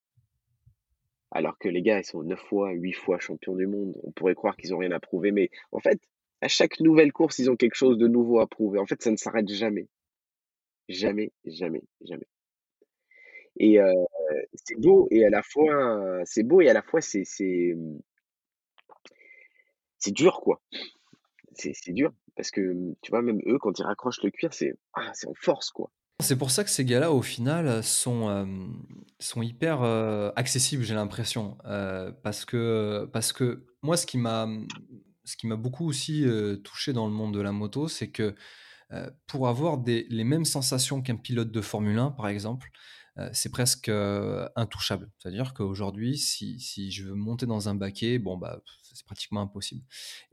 alors que les gars, ils sont neuf fois, huit fois champions du monde, on pourrait croire qu'ils ont rien à prouver, mais en fait, à chaque nouvelle course, ils ont quelque chose de nouveau à prouver. En fait, ça ne s'arrête jamais. Jamais, jamais, jamais. Et c'est beau et à la fois, c'est beau et à la fois, c'est, c'est, c'est dur, quoi. C'est, c'est dur parce que, tu vois, même eux, quand ils raccrochent le cuir, c'est, ah, c'est en force, quoi. C'est pour ça que ces gars-là, au final, sont, euh, sont hyper euh, accessibles, j'ai l'impression. parce, que, parce que moi, ce qui m'a ce qui m'a beaucoup aussi touché dans le monde de la moto, c'est que pour avoir les mêmes sensations qu'un pilote de Formule 1, par exemple, c'est presque intouchable. C'est-à-dire qu'aujourd'hui, si, je veux monter dans un baquet, bon, bah, c'est pratiquement impossible.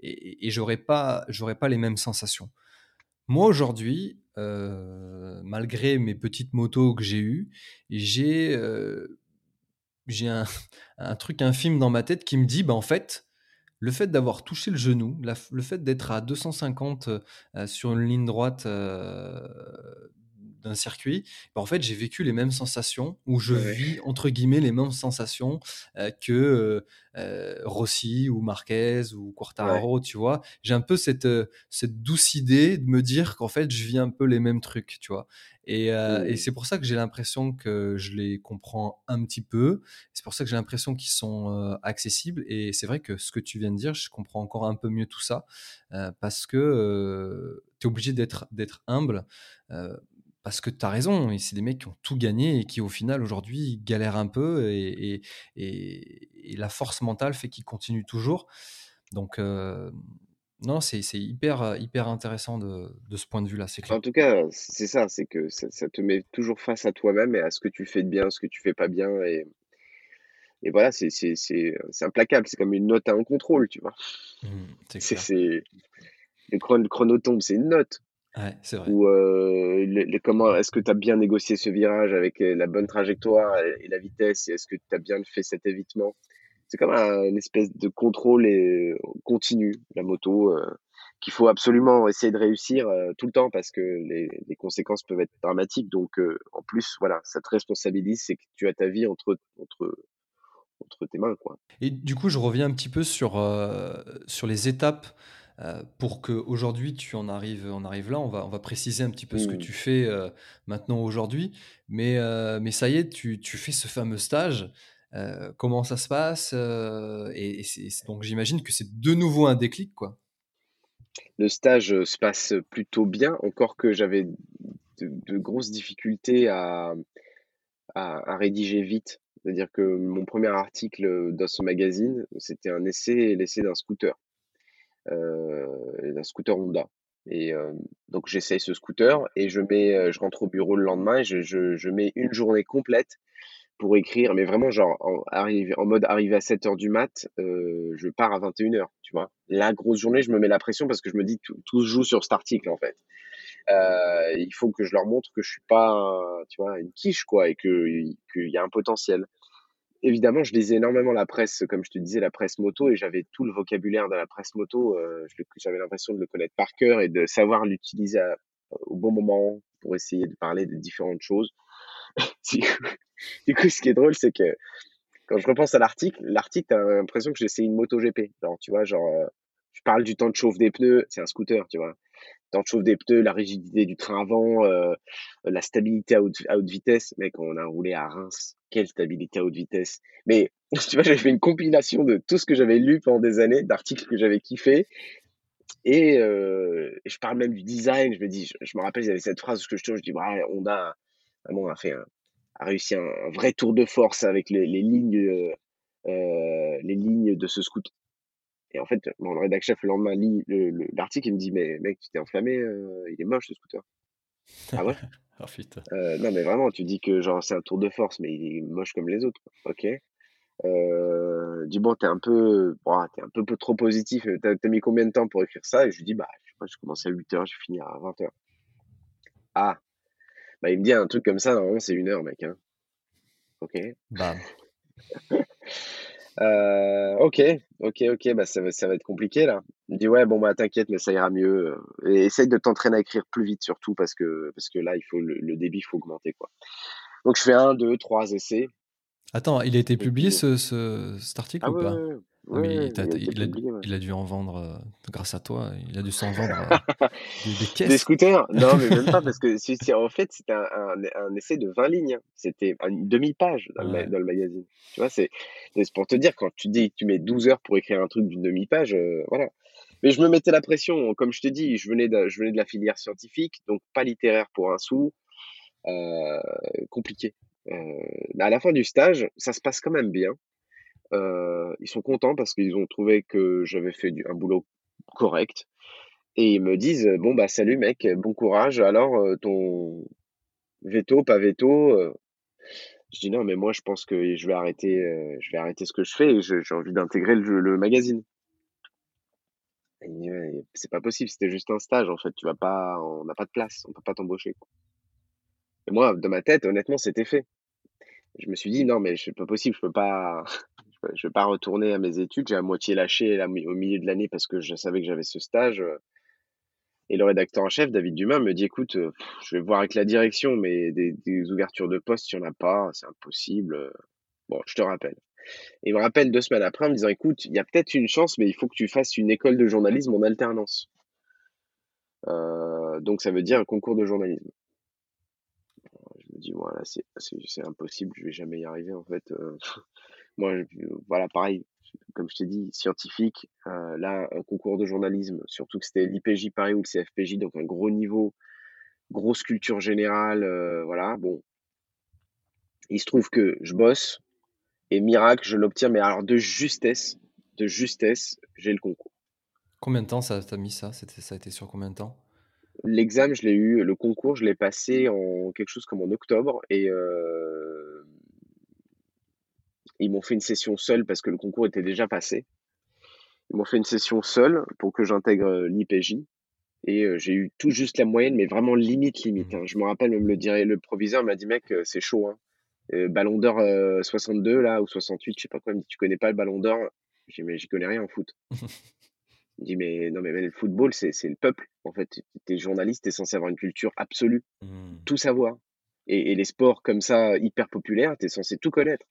Et, et j'aurais pas, pas les mêmes sensations. Moi, aujourd'hui, malgré mes petites motos que j'ai eues, j'ai j'ai un, un, truc infime dans ma tête qui me dit, bah, en fait, le fait d'avoir touché le genou, le fait d'être à 250 sur une ligne droite d'un circuit, bah, en fait, j'ai vécu les mêmes sensations, ou je vis, entre guillemets, les mêmes sensations que Rossi ou Marquez ou Quartararo, tu vois. J'ai un peu cette, cette douce idée de me dire qu'en fait, je vis un peu les mêmes trucs, tu vois. Et, et c'est pour ça que j'ai l'impression que je les comprends un petit peu. C'est pour ça que j'ai l'impression qu'ils sont accessibles. Et c'est vrai que ce que tu viens de dire, je comprends encore un peu mieux tout ça. parce que tu es obligé d'être humble parce que tu as raison, c'est des mecs qui ont tout gagné et qui au final aujourd'hui galèrent un peu et, la force mentale fait qu'ils continuent toujours. Donc euh, non, c'est hyper, hyper intéressant de, ce point de vue-là, c'est clair. En tout cas, c'est ça, c'est que ça, te met toujours face à toi-même et à ce que tu fais de bien, ce que tu fais pas bien. Et, et voilà, c'est implacable, c'est comme une note à un contrôle, tu vois. Mmh, c'est le chrono tombe, c'est une note. Ouais, c'est vrai. Ou euh, comment est-ce que tu as bien négocié ce virage avec euh, la bonne trajectoire et, la vitesse? Est-ce que tu as bien fait cet évitement? C'est comme un, une espèce de contrôle et, continu, la moto, euh, qu'il faut absolument essayer de réussir tout le temps parce que les, les conséquences peuvent être dramatiques. Donc, en plus, voilà, ça te responsabilise, c'est que tu as ta vie entre, entre, entre tes mains. Quoi. Et du coup, je reviens un petit peu sur, sur les étapes euh, pour qu'aujourd'hui tu en arrives, on arrive là, on va, on va préciser un petit peu ce que mmh. tu fais euh, maintenant aujourd'hui. Mais, euh, mais ça y est, tu, tu, fais ce fameux stage. comment ça se passe Et, donc j'imagine que c'est de nouveau un déclic, quoi. Le stage se passe plutôt bien, encore que j'avais de, grosses difficultés à, à, à rédiger vite. C'est-à-dire que mon premier article dans ce magazine, c'était un essai, l'essai d'un scooter d'un scooter Honda. Et euh, donc j'essaye ce scooter et je mets, euh, je rentre au bureau le lendemain et je, je, je mets une journée complète pour écrire, mais vraiment genre en, arrive, en mode arrivé à 7 heures du mat, euh, je pars à 21 heures, tu vois. La grosse journée, je me mets la pression parce que je me dis tout, tout se joue sur cet article en fait. Euh, il faut que je leur montre que je suis pas, tu vois, une quiche quoi et que qu'il y a un potentiel évidemment, je lisais énormément la presse, comme je te disais, la presse moto, et j'avais tout le vocabulaire de la presse moto. Euh, j'avais l'impression de le connaître par cœur et de savoir l'utiliser au bon moment pour essayer de parler de différentes choses. du, coup, ce qui est drôle, c'est que quand je repense à l'article, l'article, t'as l'impression que j'essaie une moto GP. Genre, tu vois, genre, euh, je parle du temps de chauffe des pneus, c'est un scooter, tu vois. Temps de chauffe des pneus, la rigidité du train avant, euh, la stabilité à haute, à haute vitesse. Mec, on a roulé à Reims quelle stabilité à haute vitesse. Mais tu vois, j'avais fait une compilation de tout ce que j'avais lu pendant des années, d'articles que j'avais kiffé. Et, euh, je parle même du design. Je me dis, je, me rappelle, il y avait cette phrase que je je dis, ouais, Honda vraiment a fait a réussi un, vrai tour de force avec les, lignes, euh, les lignes de ce scooter. Et en fait, mon rédacteur chef le lendemain lit l'article et me dit, mais mec, tu t'es enflammé, euh, il est moche ce scooter. ah ouais? Euh, non, mais vraiment, tu dis que genre c'est un tour de force, mais il est moche comme les autres. Ok? Euh, dis bon, t'es un peu, bon, t'es un peu, peu trop positif. T'as as mis combien de temps pour écrire ça? Et je lui dis, bah, je sais pas, je commence à 8h, je finir à 20h. Ah, bah, il me dit un truc comme ça, normalement, c'est une heure, mec. Hein. Ok? Bah. Euh, ok, ok, ok, bah ça va, ça va être compliqué là. Il me dit ouais, bon bah t'inquiète, mais ça ira mieux. Et essaye de t'entraîner à écrire plus vite surtout parce que parce que là il faut le, le débit, il faut augmenter quoi. Donc je fais un, deux, trois essais. Attends, il a été publié ce, ce, cet article ah ou pas? Il, a, dû en vendre euh, grâce à toi. Il a dû s'en vendre euh, des, caisses. Des scooters? Non, mais même pas, parce que en fait, c'était un, un, essai de 20 lignes. C'était une demi-page dans, le magazine. Tu vois, c'est pour te dire, quand tu dis que tu mets 12 heures pour écrire un truc d'une demi-page, euh, voilà. Mais je me mettais la pression. Comme je te dis, je venais de, je venais de la filière scientifique, donc pas littéraire pour un sou. compliqué. mais à la fin du stage, ça se passe quand même bien. Euh, ils sont contents parce qu'ils ont trouvé que j'avais fait du, un boulot correct. Et ils me disent bon bah salut mec, bon courage. Alors euh, ton veto, pas veto. Euh. Je dis non mais moi je pense que je vais arrêter, je vais arrêter ce que je fais et j'ai envie d'intégrer le, le, magazine. C'est pas possible, c'était juste un stage en fait. Tu vas pas, on n'a pas de place, on peut pas t'embaucher. Et moi, de ma tête, honnêtement, c'était fait. Je me suis dit non mais c'est pas possible, je peux pas, je vais pas retourner à mes études. J'ai à moitié lâché au milieu de l'année parce que je savais que j'avais ce stage. Et le rédacteur en chef, David Dumas, me dit écoute, je vais voir avec la direction, mais des, ouvertures de poste, il n'y en a pas, c'est impossible. Bon, je te rappelle. Et il me rappelle deux semaines après en me disant écoute, il y a peut-être une chance, mais il faut que tu fasses une école de journalisme en alternance. Donc ça veut dire un concours de journalisme. Je me dis voilà, c'est impossible, je vais jamais y arriver en fait. Moi, voilà, pareil, comme je t'ai dit, scientifique. Euh, là, un concours de journalisme, surtout que c'était l'IPJ Paris ou le CFPJ, donc un gros niveau, grosse culture générale, voilà. Bon, il se trouve que je bosse, et miracle, je l'obtiens, mais alors de justesse, de justesse, j'ai le concours. Combien de temps ça t'a mis ça? C'était, Ça a été sur combien de temps? L'examen, je l'ai eu, le concours, je l'ai passé en quelque chose comme en octobre et euh, ils m'ont fait une session seule parce que le concours était déjà passé. Ils m'ont fait une session seule pour que j'intègre l'IPJ et euh, j'ai eu tout juste la moyenne, mais vraiment limite, limite. Mmh. Hein. Je me rappelle même le, le proviseur m'a dit mec, euh, c'est chaud. Hein. Euh, ballon d'or 62 euh, là ou 68, je sais pas quoi. Il me dit tu connais pas le Ballon d'or? J'ai mais j'y connais rien en foot. il me dit mais non mais, le football c'est le peuple en fait. Tu es journaliste, tu es censé avoir une culture absolue, mmh. tout savoir. Et, les sports comme ça hyper populaires, tu es censé tout connaître.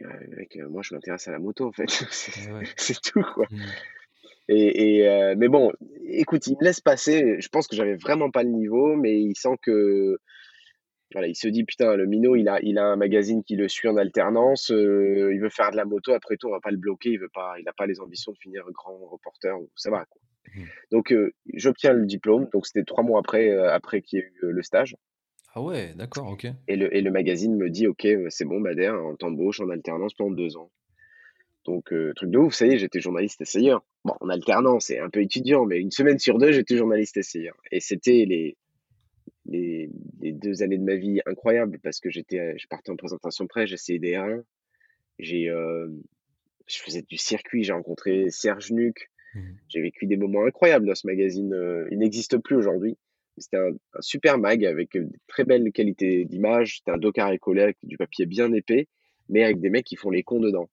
Euh, moi je m'intéresse à la moto en fait. c'est tout quoi. Mmh. Et, mais bon, écoute, il me laisse passer. Je pense que j'avais vraiment pas le niveau, mais il sent que il se dit putain, le minot, il a, il a un magazine qui le suit en alternance, euh, il veut faire de la moto, après tout, on va pas le bloquer, il veut pas, il n'a pas les ambitions de finir grand reporter, ça va. Quoi. Mmh. Donc, euh, j'obtiens le diplôme, donc c'était trois mois après, euh, après qu'il y ait eu le stage. Ah ouais, d'accord, ok. Et le, et le magazine me dit, ok, c'est bon, Bader, on t'embauche en alternance pendant deux ans. Donc, truc de ouf, ça y est, j'étais journaliste essayeur. Bon, en alternance, c'est un peu étudiant, mais une semaine sur deux, j'étais journaliste essayeur. Et c'était les, les, deux années de ma vie incroyables parce que j'étais, je partais en présentation près, j'essayais des 1 j'ai, euh, je faisais du circuit, j'ai rencontré Serge Nuc, mmh. j'ai vécu des moments incroyables dans ce magazine. Euh, il n'existe plus aujourd'hui. C'était un, super mag avec de très belle qualité d'image. C'était un dos carré collé avec du papier bien épais, mais avec des mecs qui font les cons dedans.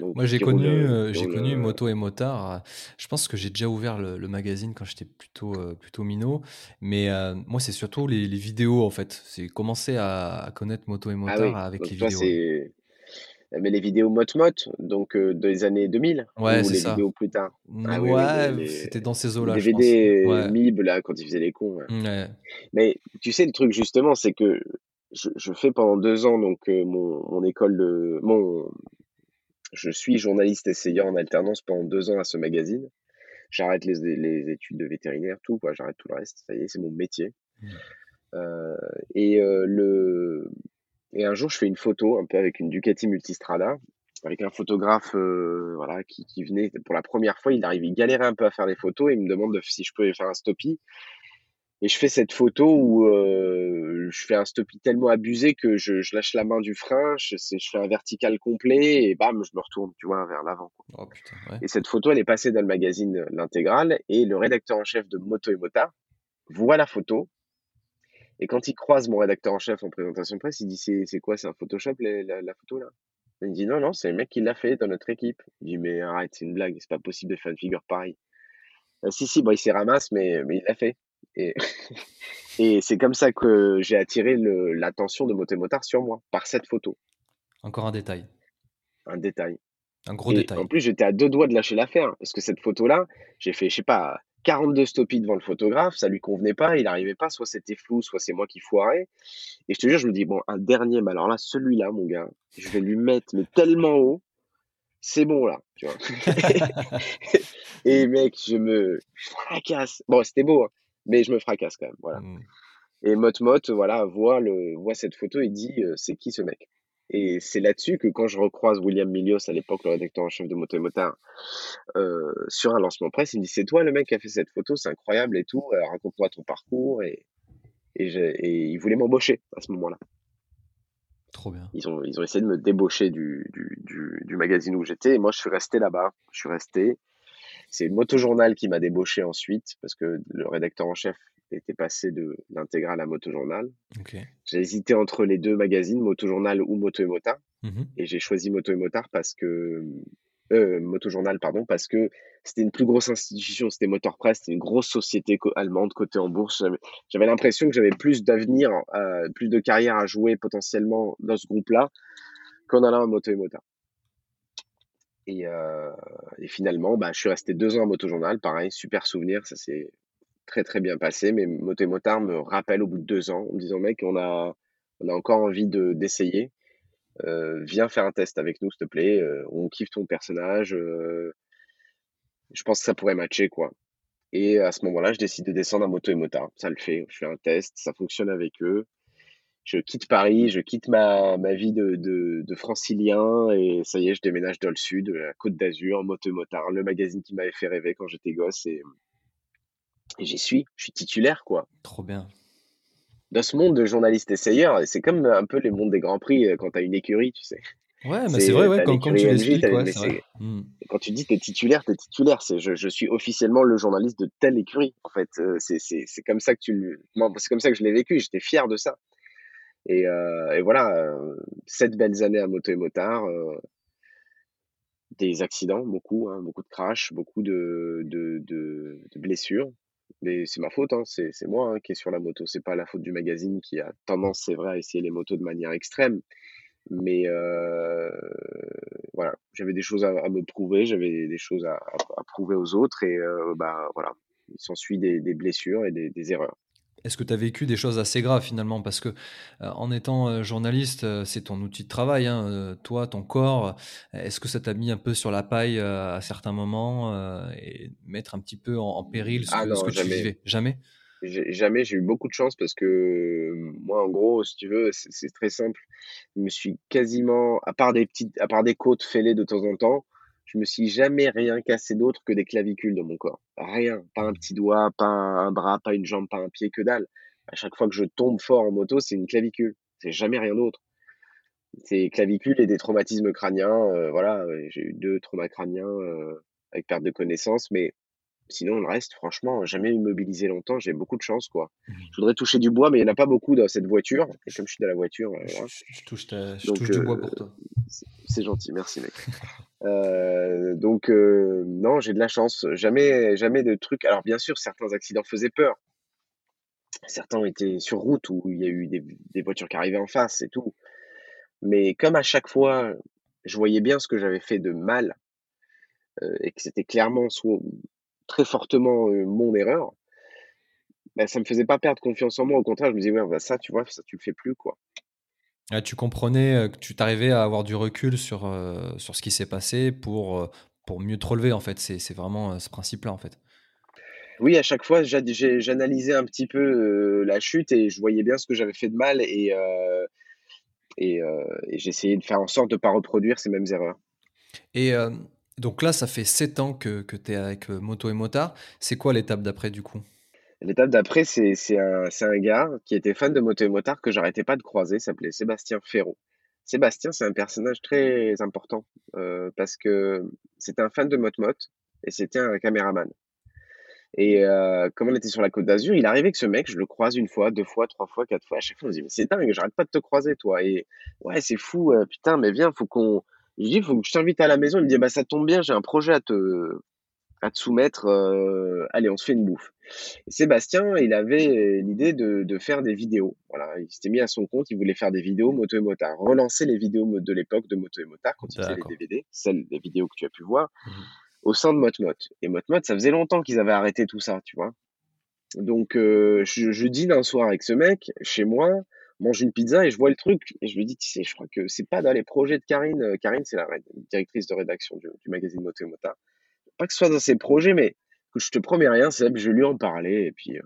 Moi, j'ai connu, euh, j'ai connu Moto et Motard. Euh, je pense que j'ai déjà ouvert le, magazine quand j'étais plutôt, euh, plutôt minot. Mais moi, c'est surtout les, vidéos, en fait. C'est commencer à, connaître Moto et ah Motard avec les vidéos. Mais les vidéos Mot-Mot, donc des années 2000 Ouais, ou les ça. vidéos plus tard ah ouais, c'était dans ces eaux-là, je DVD MIB, là, quand ils faisaient les cons. Mais tu sais, le truc, justement, c'est que je, fais pendant deux ans donc mon, mon école de mon je suis journaliste essayant en alternance pendant deux ans à ce magazine. J'arrête les, les, études de vétérinaire, tout, quoi. J'arrête tout le reste. Ça y est, c'est mon métier. Mmh. Euh, et, euh, le... et un jour, je fais une photo un peu avec une Ducati Multistrada, avec un photographe euh, voilà, qui, qui, venait pour la première fois. Il arrive, il galérait un peu à faire des photos. Et il me demande si je pouvais faire un stoppie. Et je fais cette photo où euh, je fais un stoppie tellement abusé que je, je, lâche la main du frein, je, je fais un vertical complet et bam, je me retourne, tu vois, vers l'avant. Oh, ouais. Et cette photo, elle est passée dans le magazine L'Intégrale et le rédacteur en chef de Moto et Motard voit la photo. Et quand il croise mon rédacteur en chef en présentation presse, il dit c'est quoi, c'est un Photoshop la, la, photo là? Il dit non, non, c'est le mec qui l'a fait dans notre équipe. Il dit mais arrête, c'est une blague, c'est pas possible de faire une figure pareille. Euh, si, si, bon, il s'est ramasse, mais, mais il l'a fait. Et, et c'est comme ça que j'ai attiré l'attention de Motémotard sur moi, par cette photo. Encore un détail. Un détail. Un gros détail. En plus, j'étais à deux doigts de lâcher l'affaire, parce que cette photo-là, j'ai fait, je sais pas, 42 stoppies devant le photographe, ça lui convenait pas, il n'arrivait pas, soit c'était flou, soit c'est moi qui foirais. Et je te jure, je me dis, bon, un dernier, mais alors là, celui-là, mon gars, je vais lui mettre, mais tellement haut, c'est bon là, tu vois. et mec, je me fracasse. Bon, c'était beau, hein mais je me fracasse quand même. Voilà. Mmh. Et Mot Mot, voilà, voit, le, voit cette photo et dit euh, c'est qui ce mec? Et c'est là-dessus que quand je recroise William Milios, à l'époque le rédacteur en chef de Moto et Motard, euh, sur un lancement presse, il me dit c'est toi le mec qui a fait cette photo, c'est incroyable et tout, euh, raconte-moi ton parcours. Et, et, et il voulait m'embaucher à ce moment-là. Trop bien. Ils ont, ils ont essayé de me débaucher du, du, du, du magazine où j'étais et moi je suis resté là-bas. Je suis resté. C'est Motojournal qui m'a débauché ensuite parce que le rédacteur en chef était passé de l'intégrale à Motojournal. J'ai hésité entre les deux magazines, Moto Journal ou Moto et Motard. Mmh et j'ai choisi Moto et Motard parce que euh, Moto Journal, pardon, parce que c'était une plus grosse institution, c'était Motor Press, c'était une grosse société allemande cotée en bourse. J'avais l'impression que j'avais plus d'avenir, euh, plus de carrière à jouer potentiellement dans ce groupe-là qu'en allant à Moto et Motard. Et, euh, et, finalement, bah, je suis resté deux ans à Moto Journal, pareil, super souvenir, ça s'est très très bien passé. Mais Moto et Motard me rappelle au bout de deux ans en me disant, mec, on a, on a encore envie de d'essayer. Euh, viens faire un test avec nous, s'il te plaît. Euh, on kiffe ton personnage. Euh, je pense que ça pourrait matcher, quoi. Et à ce moment-là, je décide de descendre à moto et motard. Ça le fait. Je fais un test, ça fonctionne avec eux. Je quitte Paris, je quitte ma, ma vie de, de, de, francilien et ça y est, je déménage dans le sud, la Côte d'Azur, moto et motard, le magazine qui m'avait fait rêver quand j'étais gosse et, et j'y suis. Je suis titulaire, quoi. Trop bien dans ce monde de journalistes essayeurs, c'est comme un peu les mondes des grands prix euh, quand tu as une écurie, tu sais. Ouais, mais c'est vrai, ouais, quand, tu l'expliques, ouais, mmh. Quand tu dis t'es titulaire, t'es titulaire. C'est je, je, suis officiellement le journaliste de telle écurie. En fait, euh, c'est c'est comme ça que tu, c'est comme ça que je l'ai vécu. J'étais fier de ça. Et, euh, et voilà, euh, sept belles années à moto et motard, euh, des accidents, beaucoup, hein, beaucoup de crashs, beaucoup de, de, de, de blessures. Mais c'est ma faute, hein, c'est moi hein, qui est sur la moto. C'est pas la faute du magazine qui a tendance, c'est vrai, à essayer les motos de manière extrême. Mais voilà, j'avais des choses à, me prouver, j'avais des choses à, à, prouver aux autres et bah voilà, il s'ensuit des, des, blessures et des, des erreurs. Est-ce que tu as vécu des choses assez graves finalement? Parce que euh, en étant euh, journaliste, euh, c'est ton outil de travail, hein, toi, ton corps. Est-ce que ça t'a mis un peu sur la paille à certains moments et mettre un petit peu en, péril ce, ah que, que, tu vivais? Jamais? Jamais, j'ai eu beaucoup de chance parce que moi, en gros, si tu veux, c'est très simple. Je me suis quasiment, à part des petites, à part des côtes fêlées de temps en temps, je me suis jamais rien cassé d'autre que des clavicules dans mon corps. Rien. Pas un petit doigt, pas un bras, pas une jambe, pas un pied, que dalle. À chaque fois que je tombe fort en moto, c'est une clavicule. C'est jamais rien d'autre. C'est clavicules et des traumatismes crâniens. Euh, voilà, j'ai eu deux traumas crâniens euh, avec perte de connaissance, mais sinon, le reste, franchement, jamais immobilisé longtemps. J'ai beaucoup de chance, quoi. Mmh. Je voudrais toucher du bois, mais il n'y en a pas beaucoup dans cette voiture. Et comme je suis dans la voiture, je, touche, du bois pour toi. C'est gentil, merci, mec. Euh, donc euh, non, j'ai de la chance. Jamais, jamais de trucs. Alors bien sûr, certains accidents faisaient peur. Certains étaient sur route où il y a eu des, voitures qui arrivaient en face et tout. Mais comme à chaque fois, je voyais bien ce que j'avais fait de mal euh, et que c'était clairement soit très fortement mon erreur, ben, ça me faisait pas perdre confiance en moi. Au contraire, je me disais ouais, bah, ça, tu vois, ça tu le fais plus quoi. Ah, tu comprenais euh, que tu t'arrivais à avoir du recul sur, euh, sur ce qui s'est passé pour, pour mieux te relever, en fait. C'est vraiment ce principe-là, en fait. Oui, à chaque fois, j'analysais un petit peu la chute et je voyais bien ce que j'avais fait de mal et, et, et j'essayais de faire en sorte de ne pas reproduire ces mêmes erreurs. Et donc là, ça fait sept ans que, que tu es avec Moto et Motard. C'est quoi l'étape d'après, du coup? L'étape d'après, c'est un, un gars qui était fan de moto et motard que j'arrêtais pas de croiser, s'appelait Sébastien Ferraud. Sébastien, c'est un personnage très important euh, parce que c'était un fan de Motmot et c'était un caméraman. Et euh, comme on était sur la côte d'Azur, il arrivait que ce mec, je le croise une fois, deux fois, trois fois, quatre fois. À chaque fois, on se dit, mais c'est dingue, j'arrête pas de te croiser, toi. Et ouais, c'est fou, euh, putain, mais viens, faut qu'on. Je dis, faut que je t'invite à la maison. Il me dit, bah ça tombe bien, j'ai un projet à te, à te soumettre. Euh, allez, on se fait une bouffe. Sébastien, il avait l'idée de, de, faire des vidéos. Voilà, il s'était mis à son compte, il voulait faire des vidéos moto et motard, relancer les vidéos de l'époque de moto et motard quand il faisait les DVD, celles des vidéos que tu as pu voir, mmh au sein de Motmot. Et Motmot, ça faisait longtemps qu'ils avaient arrêté tout ça, tu vois. Donc, euh, je, je, dîne un soir avec ce mec chez moi, mange une pizza et je vois le truc et je lui dis, tu sais, je crois que c'est pas dans les projets de Karine. Karine, c'est la directrice de rédaction du, magazine Moto et pas que ce soit dans ses projets, mais que je te promets rien, c'est je lui en parler. Et puis, euh,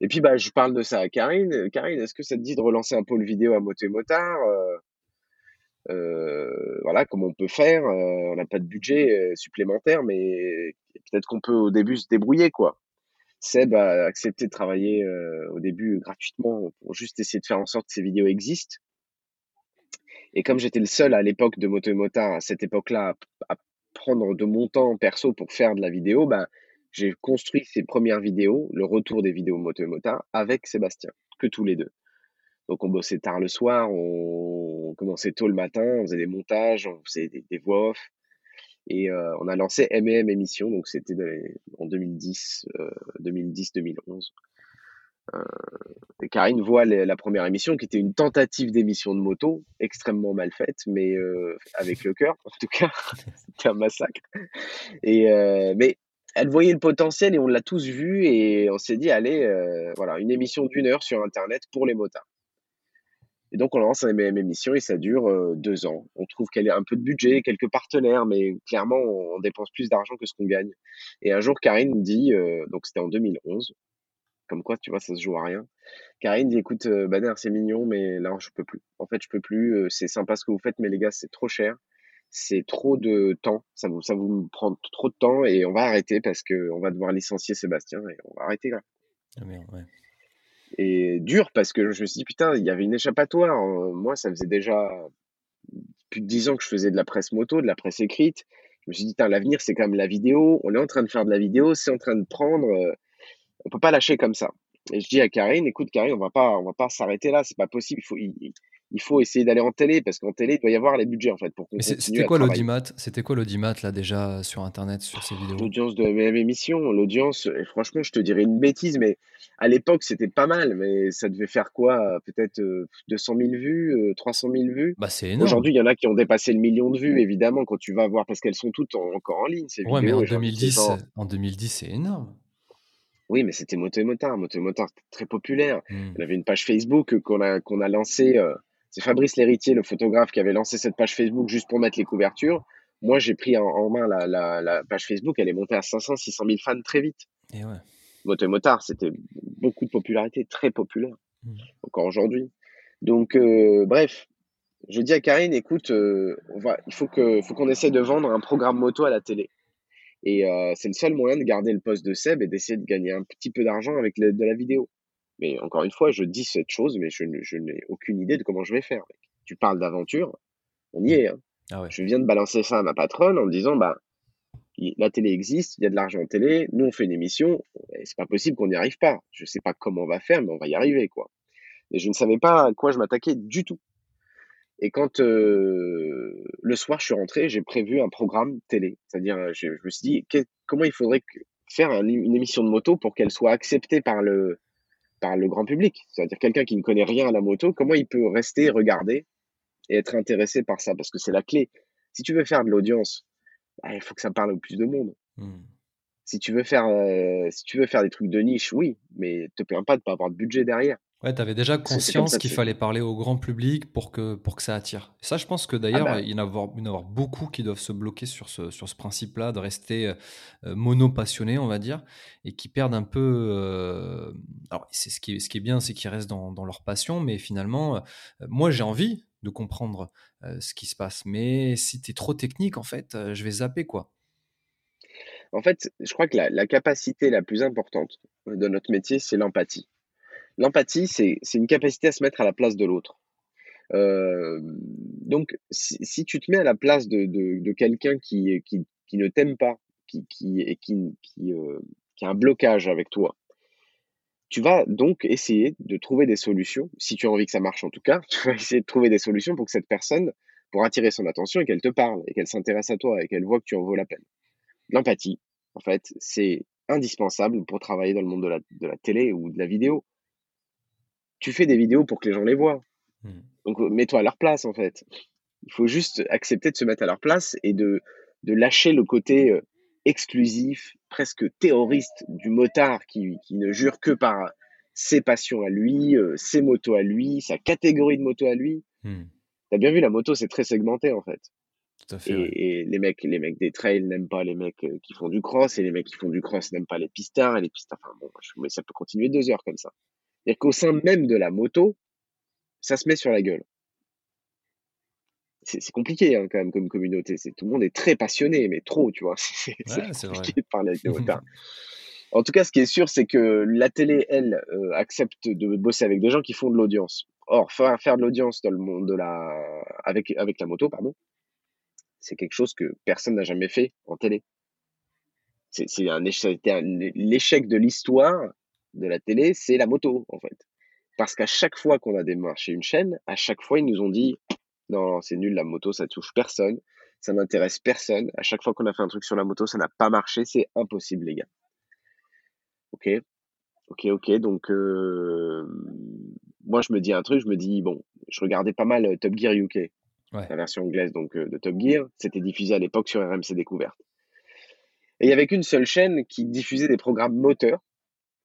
et puis bah, je parle de ça à Karine. Karine, est-ce que ça te dit de relancer un pôle vidéo à Moté Motard euh, euh, Voilà, comment on peut faire On n'a pas de budget supplémentaire, mais peut-être qu'on peut au début se débrouiller, quoi. Seb a accepté de travailler au début gratuitement pour juste essayer de faire en sorte que ces vidéos existent. Et comme j'étais le seul à l'époque de Moto Motard, à cette époque-là, à prendre de mon temps perso pour faire de la vidéo, ben, j'ai construit ces premières vidéos, le retour des vidéos moto et avec Sébastien, que tous les deux. Donc on bossait tard le soir, on commençait tôt le matin, on faisait des montages, on faisait des, voix off. Et euh, on a lancé M&M émission, donc c'était en 2010, 2010-2011. Euh, Karine voit la première émission qui était une tentative d'émission de moto, extrêmement mal faite, mais euh, avec le cœur, en tout cas, c'était un massacre. Et, mais elle voyait le potentiel et on l'a tous vu et on s'est dit, allez, voilà, une émission d'une heure sur Internet pour les motards. Et donc, on lance la même émission et ça dure euh, deux ans. On trouve qu'elle a un peu de budget, quelques partenaires, mais clairement, on, dépense plus d'argent que ce qu'on gagne. Et un jour, Karine dit, euh, donc c'était en 2011, comme quoi, tu vois, ça se joue à rien. Karine dit, écoute, euh, Bader, c'est mignon, mais là, je peux plus. En fait, je peux plus. c'est sympa ce que vous faites, mais les gars, c'est trop cher. C'est trop de temps. Ça vous, ça vous prend trop de temps et on va arrêter parce qu'on va devoir licencier Sébastien et on va arrêter là. Ah merde, ouais et dur parce que je me suis dit putain il y avait une échappatoire. Euh, moi ça faisait déjà plus de dix ans que je faisais de la presse moto de la presse écrite. Je me suis dit l'avenir c'est quand même la vidéo. On est en train de faire de la vidéo c'est en train de prendre euh, on peut pas lâcher comme ça. Et je dis à Karine écoute Karine on va pas on va pas s'arrêter là c'est pas possible il faut faut essayer d'aller en télé parce qu'en télé, il doit y avoir les budgets en fait pour C'était quoi l'audimat? C'était quoi l'audimat là déjà sur internet sur ces vidéos? L'audience de mes émissions, l'audience, et franchement, je te dirais une bêtise, mais à l'époque c'était pas mal, mais ça devait faire quoi? Peut-être 200 000 vues, 300 000 vues? Bah c'est énorme. Aujourd'hui, il y en a qui ont dépassé le million de vues, évidemment, quand tu vas voir parce qu'elles sont toutes encore en ligne. Ces ouais, mais en 2010, en 2010, c'est énorme. Oui, mais c'était Moto et Motard. Moto et Motard, très populaire. Mmh. On avait une page Facebook qu'on a, qu'on a lancée c'est Fabrice Lhéritier, le photographe, qui avait lancé cette page Facebook juste pour mettre les couvertures. Moi, j'ai pris en, main la, page Facebook. Elle est montée à 500, 600 000 fans très vite. Et ouais. Moto et Motard, c'était beaucoup de popularité, très populaire, mmh. encore aujourd'hui. Donc, euh, bref, je dis à Karine, écoute, euh, on va, il faut qu'on essaie de vendre un programme moto à la télé. Et euh, c'est le seul moyen de garder le poste de Seb et d'essayer de gagner un petit peu d'argent avec de la vidéo. Mais encore une fois, je dis cette chose, mais je, n'ai aucune idée de comment je vais faire. Tu parles d'aventure, on y est. Hein. Ah je viens de balancer ça à ma patronne en me disant, bah, la télé existe, il y a de l'argent en télé, nous on fait une émission, c'est pas possible qu'on n'y arrive pas. Je sais pas comment on va faire, mais on va y arriver, quoi. Et je ne savais pas à quoi je m'attaquais du tout. Et quand euh, le soir je suis rentré, j'ai prévu un programme télé. C'est-à-dire, je, me suis dit, comment il faudrait faire une émission de moto pour qu'elle soit acceptée par le, par le grand public. C'est-à-dire quelqu'un qui ne connaît rien à la moto, comment il peut rester, regarder et être intéressé par ça? Parce que c'est la clé. Si tu veux faire de l'audience, bah, il faut que ça parle au plus de monde. Hmm. Si tu veux faire, euh, si tu veux faire des trucs de niche, oui, mais te plains pas de pas avoir de budget derrière. Ouais, tu avais déjà conscience qu'il fallait parler au grand public pour que, pour que ça attire. ça, je pense que d'ailleurs, ah bah. il y en a avoir, beaucoup qui doivent se bloquer sur ce, sur ce principe-là, de rester euh, euh, mono-passionné, on va dire, et qui perdent un peu. Euh, alors, c'est ce qui, est, ce qui est bien, c'est qu'ils restent dans, dans, leur passion, mais finalement, moi, j'ai envie de comprendre ce qui se passe. Mais si tu es trop technique, en fait, je vais zapper, quoi. En fait, je crois que la, la capacité la plus importante de notre métier, c'est l'empathie. L'empathie, c'est une capacité à se mettre à la place de l'autre. Euh, donc, si, tu te mets à la place de, de, quelqu'un qui, qui, qui, ne t'aime pas, qui, qui, qui, qui, euh, qui a un blocage avec toi, tu vas donc essayer de trouver des solutions, si tu as envie que ça marche en tout cas, tu vas essayer de trouver des solutions pour que cette personne, pour attirer son attention et qu'elle te parle et qu'elle s'intéresse à toi et qu'elle voit que tu en vaut la peine. L'empathie, en fait, c'est indispensable pour travailler dans le monde de la, de la télé ou de la vidéo tu fais des vidéos pour que les gens les voient. Hmm. Donc euh, mets-toi à leur place en fait. Il faut juste accepter de se mettre à leur place et de, de lâcher le côté euh, exclusif, presque terroriste du motard qui, qui, ne jure que par ses passions à lui, euh, ses motos à lui, sa catégorie de moto à lui. Hmm. T'as bien vu, la moto, c'est très segmenté en fait. Tout à fait, et, les mecs, les mecs des trails n'aiment pas les mecs qui font du cross, et les mecs qui font du cross n'aiment pas les pistards, et les pistards, enfin bon, mais ça peut continuer deux heures comme ça. C'est-à-dire qu'au sein même de la moto, ça se met sur la gueule. C'est compliqué hein, quand même comme communauté. Tout le monde est très passionné, mais trop, tu vois. C'est compliqué de parler avec les motards. en tout cas, ce qui est sûr, c'est que la télé, elle, euh, accepte de bosser avec des gens qui font de l'audience. Or, faire, faire de l'audience dans le monde de la, avec, avec la moto, pardon, c'est quelque chose que personne n'a jamais fait en télé. C'est un l'échec de l'histoire de la télé, c'est la moto, en fait. Parce qu'à chaque fois qu'on a démarché une chaîne, à chaque fois, ils nous ont dit non, c'est nul, la moto, ça touche personne, ça n'intéresse personne. À chaque fois qu'on a fait un truc sur la moto, ça n'a pas marché, c'est impossible, les gars. Ok, ok, ok. Donc, euh, moi, je me dis un truc, je me dis, bon, je regardais pas mal euh, Top Gear UK, la version anglaise donc euh, de Top Gear. C'était diffusé à l'époque sur RMC Découverte. Et il y avait qu'une seule chaîne qui diffusait des programmes moteurs,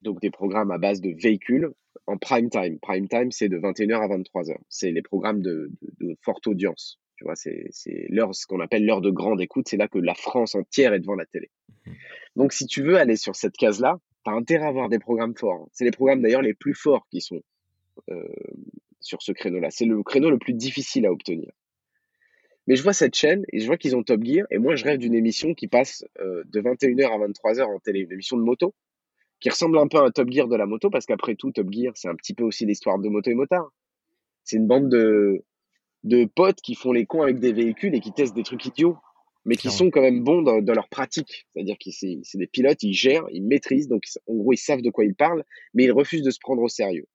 donc des programmes à base de véhicules en prime time. Prime time, c'est de 21h à 23h. C'est les programmes de, forte audience. Tu vois, c'est l'heure, ce qu'on appelle l'heure de grande écoute. C'est là que la France entière est devant la télé. Mmh. Donc, si tu veux aller sur cette case-là, tu as intérêt à avoir des programmes forts. C'est les programmes d'ailleurs les plus forts qui sont euh, sur ce créneau-là. C'est le créneau le plus difficile à obtenir. Mais je vois cette chaîne et je vois qu'ils ont Top Gear. Et moi, je rêve d'une émission qui passe euh, de 21h à 23h en télé, une émission de moto, qui ressemble un peu à un Top Gear de la moto, parce qu'après tout, Top Gear, c'est un petit peu aussi l'histoire de moto et motard. C'est une bande de, de potes qui font les cons avec des véhicules et qui testent des trucs idiots, mais qui sont quand même bons dans, leur pratique. C'est-à-dire que c'est des pilotes, ils gèrent, ils maîtrisent, donc en gros, ils savent de quoi ils parlent, mais ils refusent de se prendre au sérieux.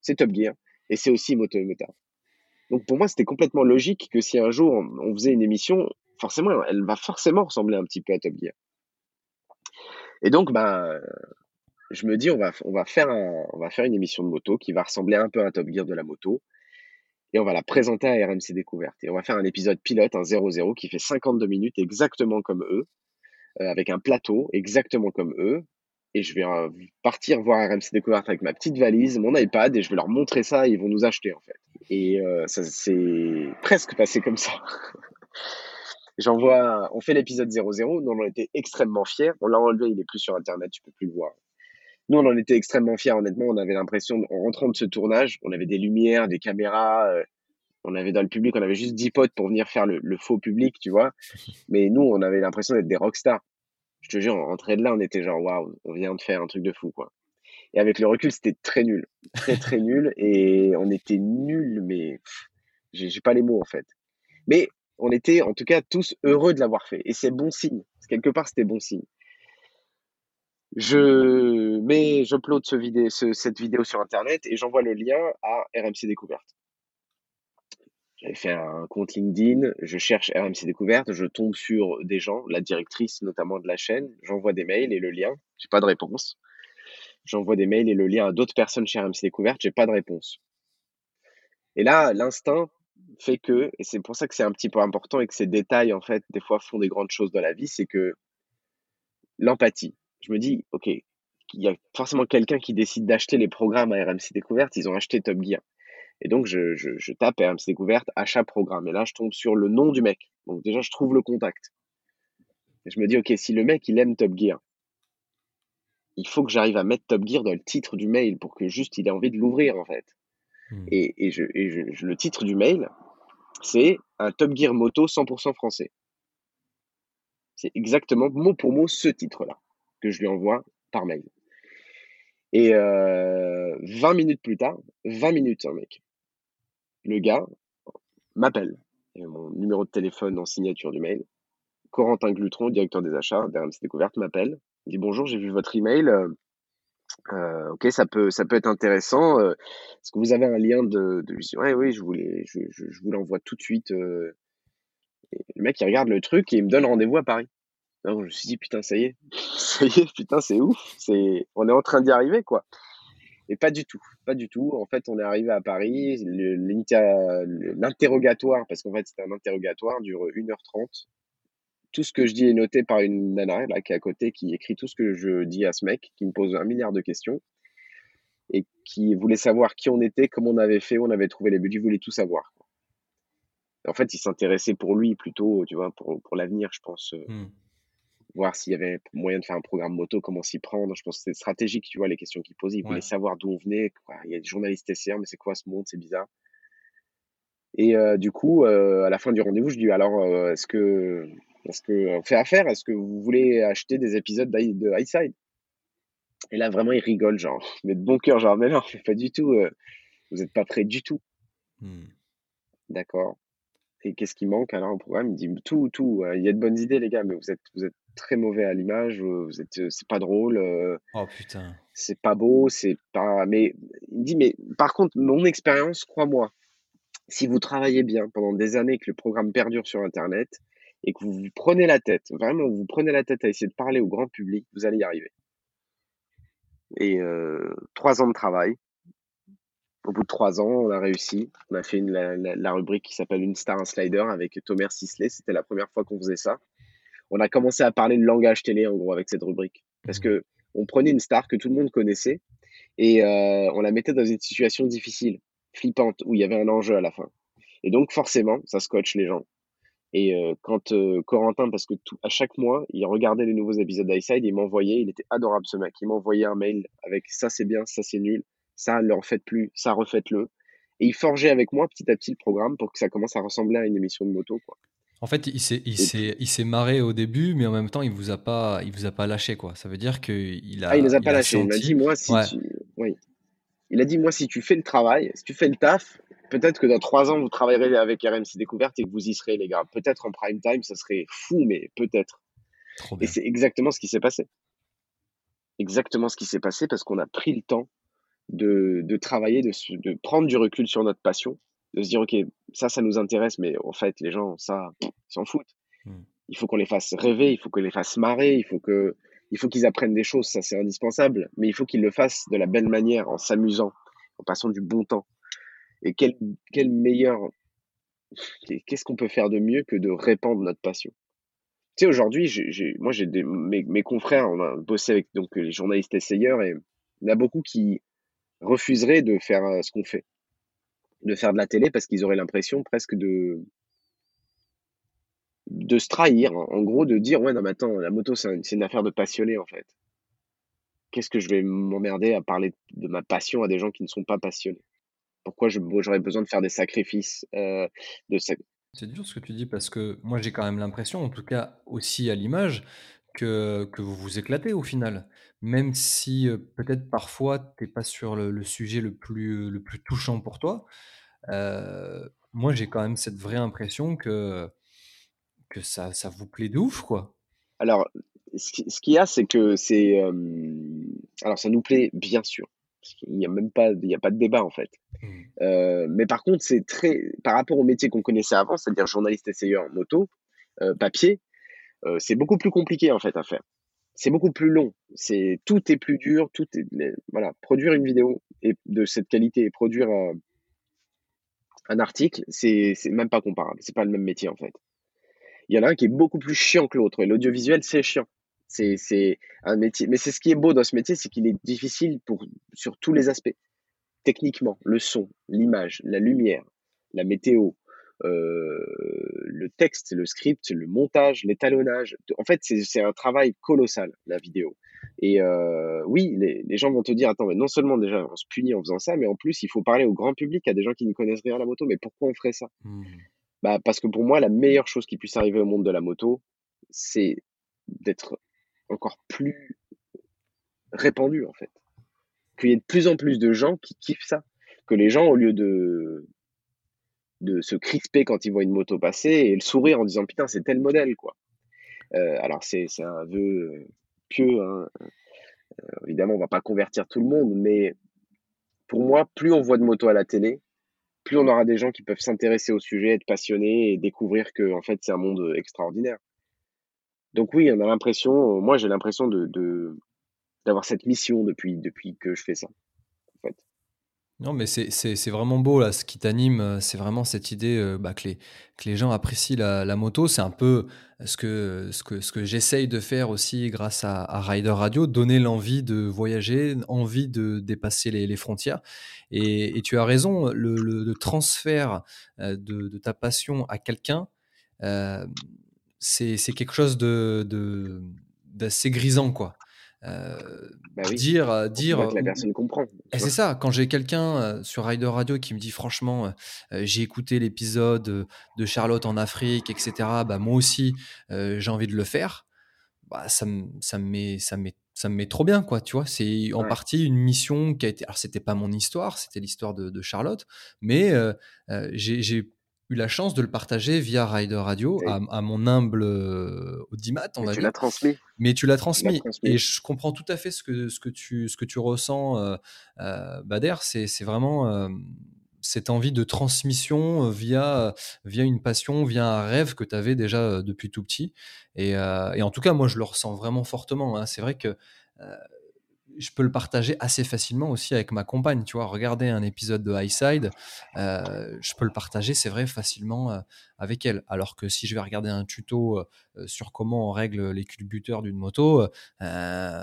C'est Top Gear, et c'est aussi moto et motard. Donc pour moi, c'était complètement logique que si un jour on faisait une émission, forcément, elle va forcément ressembler un petit peu à Top Gear. Et donc, ben, je me dis, on va, on va, faire on va faire une émission de moto qui va ressembler un peu à Top Gear de la moto. Et on va la présenter à RMC Découverte. Et on va faire un épisode pilote, un 0-0, qui fait 52 minutes exactement comme eux, euh, avec un plateau exactement comme eux. Et je vais euh, partir voir RMC Découverte avec ma petite valise, mon iPad, et je vais leur montrer ça, et ils vont nous acheter en fait. Et euh, ça s'est presque passé comme ça. J'envoie, on fait l'épisode 00, nous on était extrêmement fiers. On l'a enlevé, il est plus sur internet, tu peux plus le voir. Nous on en était extrêmement fiers, honnêtement. On avait l'impression, en rentrant de ce tournage, on avait des lumières, des caméras, euh, on avait dans le public, on avait juste 10 potes pour venir faire le, faux public, tu vois. Mais nous, on avait l'impression d'être des rockstars. Je te jure, on rentrait de là, on était genre, waouh, on vient de faire un truc de fou, quoi. Et avec le recul, c'était très nul. Très, très nul. Et on était nuls, mais j'ai pas les mots, en fait. Mais on était, en tout cas, tous heureux de l'avoir fait. Et c'est bon signe. Quelque part, c'était bon signe. Je mets, j'upload ce vidéo, cette vidéo sur Internet et j'envoie le lien à RMC Découverte. J'avais fait un compte LinkedIn, je cherche RMC Découverte, je tombe sur des gens, la directrice notamment de la chaîne, j'envoie des mails et le lien, j'ai pas de réponse j'envoie des mails et le lien à d'autres personnes chez RMC Découverte, j'ai pas de réponse. Et là, l'instinct fait que, et c'est pour ça que c'est un petit peu important et que ces détails, en fait, des fois font des grandes choses dans la vie, c'est que l'empathie. Je me dis, OK, il y a forcément quelqu'un qui décide d'acheter les programmes à RMC Découverte, ils ont acheté Top Gear. Et donc, je, je, je tape RMC Découverte, achat programme. Et là, je tombe sur le nom du mec. Donc, déjà, je trouve le contact. Et je me dis, OK, si le mec, il aime Top Gear, il faut que j'arrive à mettre Top Gear dans le titre du mail pour que juste il ait envie de l'ouvrir en fait. Hmm. Et, je, le titre du mail, c'est un Top Gear moto 100% français. C'est exactement mot pour mot ce titre-là que je lui envoie par mail. Et 20 euh, minutes plus tard, 20 minutes, hein, mec, le gars m'appelle. Mon numéro de téléphone en signature du mail. Corentin Glutron, directeur des achats d'RMC Découverte, m'appelle il dit bonjour, j'ai vu votre email. Euh, euh, ok, ça peut, ça peut être intéressant. Euh, est-ce que vous avez un lien de, de... Ouais, oui, je voulais, je, je, vous l'envoie tout de suite. le mec, il regarde le truc et il me donne rendez-vous à Paris. Alors, je me suis dit, putain, ça y est, ça y est, putain, c'est ouf, on est en train d'y arriver, quoi. Et pas du tout, pas du tout. En fait, on est arrivé à Paris, l'interrogatoire, parce qu'en fait, c'était un interrogatoire, dure 1h30 tout ce que je dis est noté par une nana là, qui est à côté, qui écrit tout ce que je dis à ce mec, qui me pose un milliard de questions et qui voulait savoir qui on était, comment on avait fait, où on avait trouvé les budgets, il voulait tout savoir. En fait, il s'intéressait pour lui plutôt, tu vois, pour, pour l'avenir, je pense. Euh, hmm. Voir s'il y avait moyen de faire un programme moto, comment s'y prendre. Je pense que c'était stratégique, tu vois, les questions qu'il posait. Il voulait savoir d'où on venait. Il y a des journalistes TCR, mais c'est quoi ce monde? C'est bizarre. Et euh, du coup, euh, à la fin du rendez-vous, je dis alors, est-ce que est-ce qu'on fait affaire? Est-ce que vous voulez acheter des épisodes de Highside Et là, vraiment, il rigole, genre, mais de bon cœur, genre, mais non, pas du tout. Euh, vous n'êtes pas prêt du tout. Hmm. D'accord. Et qu'est-ce qui manque alors au programme? Il dit tout, tout. Euh, il y a de bonnes idées, les gars, mais vous êtes, vous êtes très mauvais à l'image. Vous êtes, c'est pas drôle. oh putain. c'est pas beau, c'est pas. Mais il dit, mais par contre, mon expérience, crois-moi, si vous travaillez bien pendant des années, que le programme perdure sur Internet et que vous vous prenez la tête, vraiment, vous prenez la tête à essayer de parler au grand public, vous allez y arriver. Et euh, trois ans de travail. Au bout de trois ans, on a réussi. On a fait une, la, la, rubrique qui s'appelle Une star, un slider avec Thomas Sisley. C'était la première fois qu'on faisait ça. On a commencé à parler de langage télé, en gros, avec cette rubrique. Parce mmh. que on prenait une star que tout le monde connaissait et euh, on la mettait dans une situation difficile, flippante, où il y avait un enjeu à la fin. Et donc, forcément, ça scotche les gens. Et euh, quand euh, Corentin, parce que tout, à chaque mois, il regardait les nouveaux épisodes d'Iceide, il m'envoyait, il était adorable ce mec, il m'envoyait un mail avec ça c'est bien, ça c'est nul, ça ne le refaites plus, ça refaites-le. Et il forgeait avec moi petit à petit le programme pour que ça commence à ressembler à une émission de moto. Quoi. En fait, il s'est, il, s'est, il s'est marré au début, mais en même temps, il vous a pas, il vous a pas lâché quoi. Ça veut dire qu'il a. Ah, il nous a pas lâché. Il m'a dit moi si tu... oui. Il a dit moi si tu fais le travail, si tu fais le taf, peut-être que dans trois ans, vous travaillerez avec RMC Découverte et que vous y serez, les gars. Peut-être en prime time, ça serait fou, mais peut-être. Et c'est exactement ce qui s'est passé. Exactement ce qui s'est passé parce qu'on a pris le temps de, de travailler, de, de, prendre du recul sur notre passion, de se dire, OK, ça, ça nous intéresse, mais en fait, les gens, ça, ils s'en foutent. Hmm. Il faut qu'on les fasse rêver, il faut qu'on les fasse marrer, il faut que, il faut qu'ils apprennent des choses, ça c'est indispensable, mais il faut qu'ils le fassent de la belle manière, en s'amusant, en passant du bon temps. Et quel, quel meilleur. Qu'est-ce qu'on peut faire de mieux que de répandre notre passion? Tu sais, aujourd'hui, j'ai, moi, j'ai des, mes, mes, confrères, on a bossé avec donc, les journalistes essayeurs, et il y en a beaucoup qui refuseraient de faire euh, ce qu'on fait, de faire de la télé parce qu'ils auraient l'impression presque de de se trahir, en gros, de dire ouais non mais attends, la moto c'est une affaire de passionné en fait. Qu'est-ce que je vais m'emmerder à parler de ma passion à des gens qui ne sont pas passionnés? Pourquoi j'aurais besoin de faire des sacrifices euh, de C'est dur ce que tu dis parce que moi j'ai quand même l'impression, en tout cas aussi à l'image, que, que, vous vous éclatez au final. Même si euh, peut-être parfois tu n'es pas sur le, sujet le plus, le plus touchant pour toi, euh, moi j'ai quand même cette vraie impression que, que ça, ça vous plaît de ouf quoi. Alors, ce qu'il y a, c'est que c'est. alors, ça nous plaît, bien sûr. Il n'y a même pas, il y a pas de débat en fait. Mmh. Euh, mais par contre, c'est très, par rapport au métier qu'on connaissait avant, c'est-à-dire journaliste essayeur en moto, euh, papier, euh, c'est beaucoup plus compliqué en fait à faire. C'est beaucoup plus long. C'est tout est plus dur. Tout est, voilà, produire une vidéo et de cette qualité et produire un, un article, c'est même pas comparable. C'est pas le même métier en fait. Il y en a un qui est beaucoup plus chiant que l'autre et l'audiovisuel c'est chiant. C'est un métier. Mais c'est ce qui est beau dans ce métier, c'est qu'il est difficile pour, sur tous les aspects. Techniquement, le son, l'image, la lumière, la météo, euh, le texte, le script, le montage, l'étalonnage. En fait, c'est un travail colossal, la vidéo. Et euh, oui, les, les, gens vont te dire, attends, mais non seulement déjà on se punit en faisant ça, mais en plus il faut parler au grand public, à des gens qui ne connaissent rien à la moto. Mais pourquoi on ferait ça? Mmh. bah, Parce que pour moi, la meilleure chose qui puisse arriver au monde de la moto, c'est d'être encore plus répandu en fait. Qu'il y ait de plus en plus de gens qui kiffent ça. Que les gens, au lieu de, de se crisper quand ils voient une moto passer et le sourire en disant putain, c'est tel modèle quoi. Euh, alors c'est un vœu pieux, hein. Euh, évidemment, on va pas convertir tout le monde, mais pour moi, plus on voit de motos à la télé, plus on aura des gens qui peuvent s'intéresser au sujet, être passionnés et découvrir que en fait c'est un monde extraordinaire. Donc oui, on a l'impression, moi j'ai l'impression de, d'avoir cette mission depuis, depuis que je fais ça. Non, mais c'est vraiment beau là. Ce qui t'anime, euh, c'est vraiment cette idée euh, bah, que, les, que les gens apprécient la, moto. C'est un peu ce que, ce que, ce que j'essaye de faire aussi grâce à, Rider Radio, donner l'envie de voyager, envie de dépasser les, frontières. Et, tu as raison, le, transfert euh, de, ta passion à quelqu'un, c'est quelque chose de d'assez grisant quoi. Euh, bah dire euh, dire la personne comprend. C'est ça. Quand j'ai quelqu'un euh, sur Rider Radio qui me dit franchement, j'ai écouté l'épisode de Charlotte en Afrique, etc. Bah moi aussi, j'ai envie de le faire. Bah ça me ça me met ça me met ça me met trop bien quoi. Tu vois, c'est en partie une mission qui a été. Alors c'était pas mon histoire, c'était l'histoire de, de, Charlotte, mais j'ai eu la chance de le partager via Rider Radio à, mon humble audimat, on Mais va tu dire. transmis. Mais tu l'as transmis. transmis. Et je comprends tout à fait ce que, ce que, tu, ce que tu ressens, euh, euh, Bader. C'est vraiment euh, cette envie de transmission via, via une passion, via un rêve que tu avais déjà depuis tout petit. Et, et, en tout cas, moi, je le ressens vraiment fortement. Hein. C'est vrai que je peux le partager assez facilement aussi avec ma compagne. Tu vois, regarder un épisode de Highside, euh, je peux le partager, c'est vrai, facilement euh, avec elle. Alors que si je vais regarder un tuto euh, sur comment on règle les culbuteurs d'une moto, euh,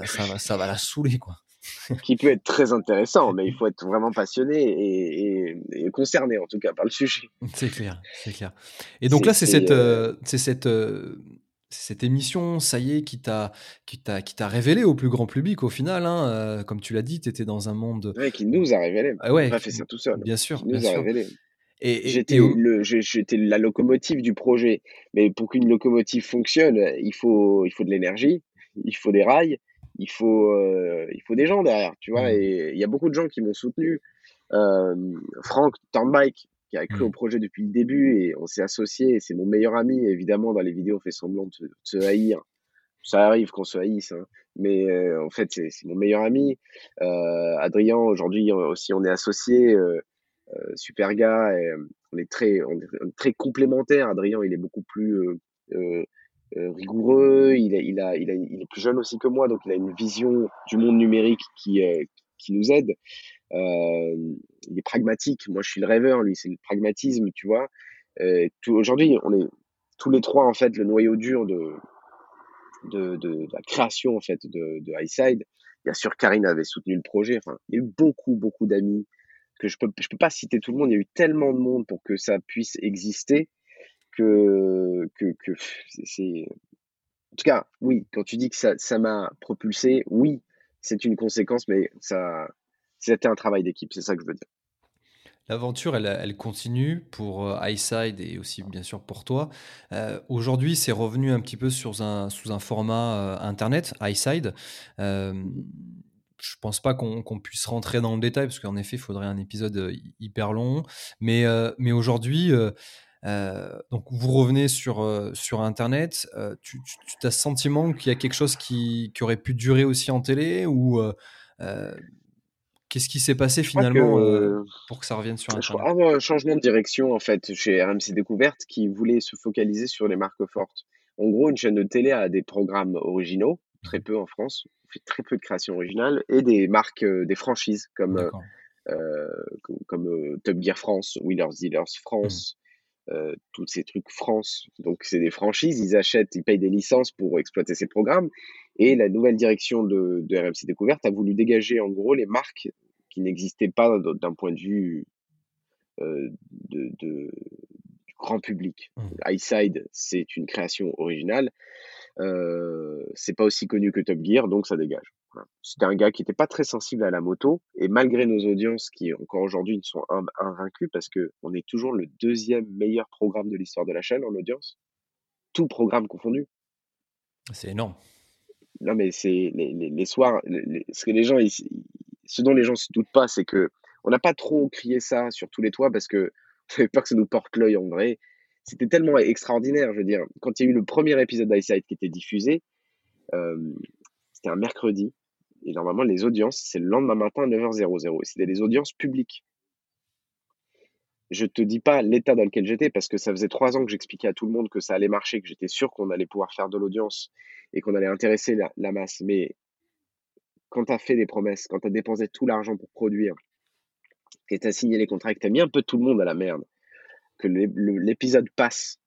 ça, va, ça va la saouler, quoi. Qui peut être très intéressant, mais il faut être vraiment passionné et, et, et concerné, en tout cas, par le sujet. C'est clair, c'est clair. Et donc là, c'est cette, c'est cette cette émission, ça y est, qui t'a, qui t'a, qui t'a révélé au plus grand public au final. Hein, euh, comme tu l'as dit, tu étais dans un monde. Ouais, qui nous a révélé. Ah ouais, on pas fait ça tout seul. Bien sûr. Qui nous bien a sûr. révélé. Et, et j'étais, et au- le, je- j'étais la locomotive du projet. Mais pour qu'une locomotive fonctionne, il faut, il faut de l'énergie, il faut des rails, il faut, euh, il faut des gens derrière, tu vois. Mm. Et il y a beaucoup de gens qui m'ont soutenu. Euh, Franck Turnbike, qui a cru au projet depuis le début et on s'est associés. C'est mon meilleur ami. Évidemment, dans les vidéos, on fait semblant de se, de se haïr. Ça arrive qu'on se haïsse, hein. mais euh, en fait, c'est mon meilleur ami. Euh, Adrien, aujourd'hui aussi, on est associés. Euh, super gars. Et, on est très, on est très complémentaires. Adrien, il est beaucoup plus rigoureux. Il, a, il, a, il, a, il est plus jeune aussi que moi, donc il a une vision du monde numérique qui, qui nous aide. Euh, il est pragmatique. Moi, je suis le rêveur. Lui, c'est le pragmatisme, tu vois. Euh, Aujourd'hui, on est tous les trois en fait le noyau dur de la création en fait de, de Highside. Bien sûr, Karine avait soutenu le projet. Il y a eu beaucoup, beaucoup d'amis que je peux, je peux pas citer tout le monde. Il y a eu tellement de monde pour que ça puisse exister que, que, que c'est-. En tout cas, oui. Quand tu dis que ça m'a propulsé, oui, c'est une conséquence, mais ça, c'était un travail d'équipe. C'est ça que je veux dire. L'aventure, elle, continue pour euh, Highside et aussi bien sûr pour toi. Euh, Aujourd'hui, c'est revenu un petit peu sur un, sous un format euh, internet, Highside. Euh, je pense pas qu'on puisse rentrer dans le détail parce qu'en effet, il faudrait un épisode hyper long. Mais, mais aujourd'hui, donc vous revenez sur, sur Internet. tu, as ce sentiment qu'il y a quelque chose qui, qui aurait pu durer aussi en télé ou qu'est-ce qui s'est passé Je finalement euh, pour que ça revienne sur je crois Internet avoir un changement de direction en fait chez RMC Découverte qui voulait se focaliser sur les marques fortes. En gros, une chaîne de télé a des programmes originaux, très peu en France, on fait très peu de créations originales, et des marques, euh, des franchises comme, euh, comme, comme, Top Gear France, Wheelers Dealers Mhm. France, euh, tous ces trucs France. Donc c'est des franchises, ils achètent, ils payent des licences pour exploiter ces programmes. Et la nouvelle direction de, de RMC Découverte a voulu dégager en gros les marques qui n'existaient pas d'un point de vue euh, de, de- du grand public. Highside, c'est une création originale. Euh, c'est pas aussi connu que Top Gear, donc ça dégage. C'était un gars qui n'était pas très sensible à la moto, et malgré nos audiences qui encore aujourd'hui ne sont in- invaincues, parce que on est toujours le deuxième meilleur programme de l'histoire de la chaîne en audience, tout programme confondu. C'est énorme. Non, mais c'est les, les, les soirs, les- ce que les gens, ils- ce dont les gens se doutent pas, c'est que on n'a pas trop crié ça sur tous les toits parce que on avait peur que ça nous porte l'œil en vrai. C'était tellement extraordinaire, je veux dire. Quand il y a eu le premier épisode d'Eyesight qui était diffusé, euh, c'était un mercredi. Et normalement, les audiences, c'est le lendemain matin à 9h00. Et c'était des audiences publiques. Je te dis pas l'état dans lequel j'étais parce que ça faisait trois ans que j'expliquais à tout le monde que ça allait marcher, que j'étais sûr qu'on allait pouvoir faire de l'audience et qu'on allait intéresser la, masse. Mais quand tu as fait des promesses, quand tu as dépensé tout l'argent pour produire, que tu as signé les contrats, que tu as mis un peu tout le monde à la merde, que l'épisode passe,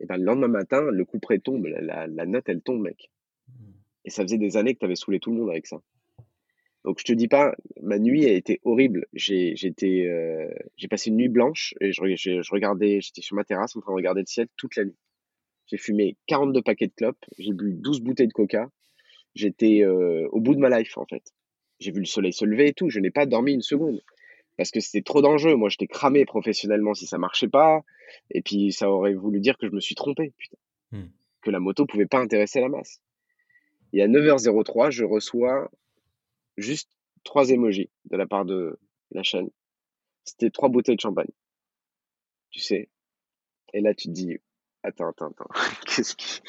et ben le lendemain matin, le coup près tombe, la note elle tombe, mec. Et ça faisait des années que tu avais saoulé tout le monde avec ça. Donc je te dis pas, ma nuit a été horrible. J'ai j'étais, euh, j'ai passé une nuit blanche et je, re- je, je regardais, j'étais sur ma terrasse en train de regarder le ciel toute la nuit. J'ai fumé 42 paquets de clopes, j'ai bu 12 bouteilles de coca. J'étais euh, au bout de ma life en fait. J'ai vu le soleil se lever et tout. Je n'ai pas dormi une seconde parce que c'était trop d'enjeux. Moi, j'étais cramé professionnellement si ça marchait pas. Et puis ça aurait voulu dire que je me suis trompé, putain, Hmm. que la moto pouvait pas intéresser la masse. Et à 9h03, je reçois juste trois emojis de la part de la chaîne. C'était trois bouteilles de champagne. tu sais. Et là, tu te dis, attends, attends, attends, qu'est-ce qui,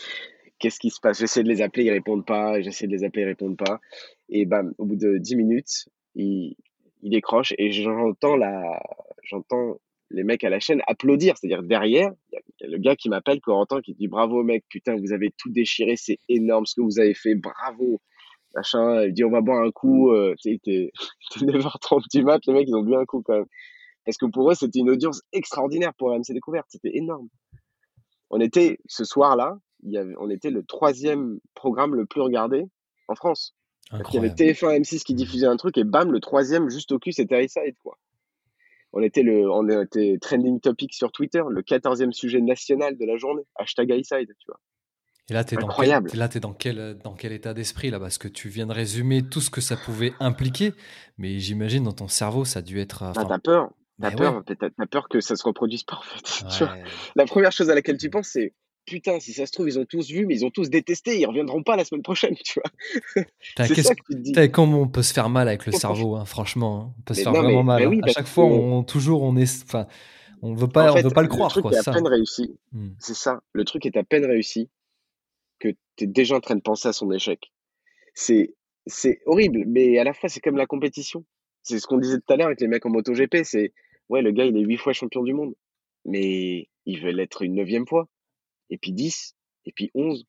qu'est-ce qui se passe? J'essaie de les appeler, ils répondent pas, j'essaie de les appeler, ils répondent pas. Et bam, au bout de 10 minutes, il, il décroche et j'entends la, j'entends les mecs à la chaîne applaudir. C'est-à-dire derrière, il y, a le gars qui m'appelle, Corentin, qui dit bravo mec, putain, vous avez tout déchiré, c'est énorme ce que vous avez fait, bravo. Machin, il dit on va boire un coup. Euh, tu sais, il était 9h30 du mat, les mecs ils ont bu un coup quand même. Parce que pour eux, c'était une audience extraordinaire pour MC Découverte, c'était énorme. On était, ce soir-là, on était le troisième programme le plus regardé en France. Il y avait TF1 M6 qui diffusait un truc et bam, le troisième juste au cul, c'était Side quoi. On était, le, on était trending topic sur Twitter, le quatorzième sujet national de la journée, hashtag Side tu vois. Et là, tu es, Incroyable. Dans, quel, dans, quel, dans quel état d'esprit là? Parce que tu viens de résumer tout ce que ça pouvait impliquer, mais j'imagine dans ton cerveau, ça a dû être. Ah, t'as peur. T'as peur, as peur que ça se reproduise pas en fait. la première chose à laquelle tu penses, c'est putain, si ça se trouve, ils ont tous vu, mais ils ont tous détesté, ils reviendront pas la semaine prochaine, tu vois. c'est ça que tu te dis. Comment on peut se faire mal avec le cerveau, hein, franchement. Hein. On peut se faire vraiment mal. Hein. à chaque fois, on, toujours, on est. Enfin, on veut pas, on veut pas le croire. Le truc est à peine réussi. Hmm. C'est ça. Le truc est à peine réussi que tu es déjà en train de penser à son échec. C'est, c'est horrible, mais à la fois, c'est comme la compétition. C'est ce qu'on disait tout à l'heure avec les mecs en MotoGP. C'est, ouais, le gars, il est huit fois champion du monde, mais il veut l'être une neuvième fois et puis 10, et puis 11.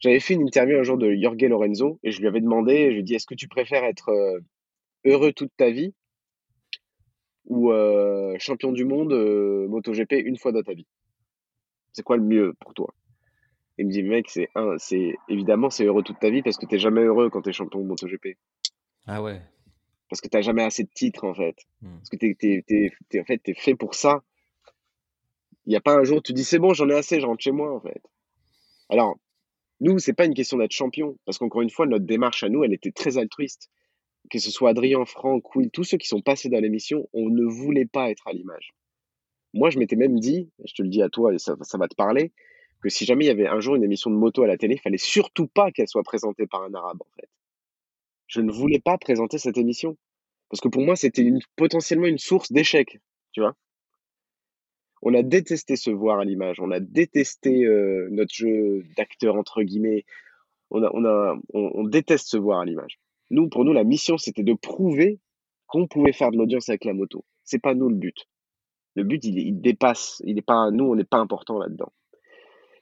J'avais fait une interview un jour de Jorge Lorenzo et je lui avais demandé, je lui ai dit, est-ce que tu préfères être euh, heureux toute ta vie ou euh, champion du monde euh, MotoGP une fois dans ta vie? C'est quoi le mieux pour toi? Il me dit, mec, c'est un, c'est évidemment c'est heureux toute ta vie parce que tu n'es jamais heureux quand tu es champion de MotoGP. Ah ouais. Parce que tu n'as jamais assez de titres en fait. Hmm. Parce que tu es, en fait, es fait pour ça il n'y a pas un jour où tu dis c'est bon, j'en ai assez, je rentre chez moi en fait. Alors, nous, c'est pas une question d'être champion, parce qu'encore une fois, notre démarche à nous, elle était très altruiste. Que ce soit Adrien, Franck, Will, tous ceux qui sont passés dans l'émission, on ne voulait pas être à l'image. Moi, je m'étais même dit, je te le dis à toi et ça, va te parler, que si jamais il y avait un jour une émission de moto à la télé, il fallait surtout pas qu'elle soit présentée par un arabe en fait. Je ne voulais pas présenter cette émission parce que pour moi, c'était potentiellement une source d'échec, tu vois on a détesté se voir à l'image, on a détesté euh, notre jeu d'acteur entre guillemets, on, a, on, a, on, déteste se voir à l'image. Nous, pour nous, la mission, c'était de prouver qu'on pouvait faire de l'audience avec la moto. C'est pas nous le but. Le but, il, dépasse. Il est pas nous, on n'est pas important là-dedans.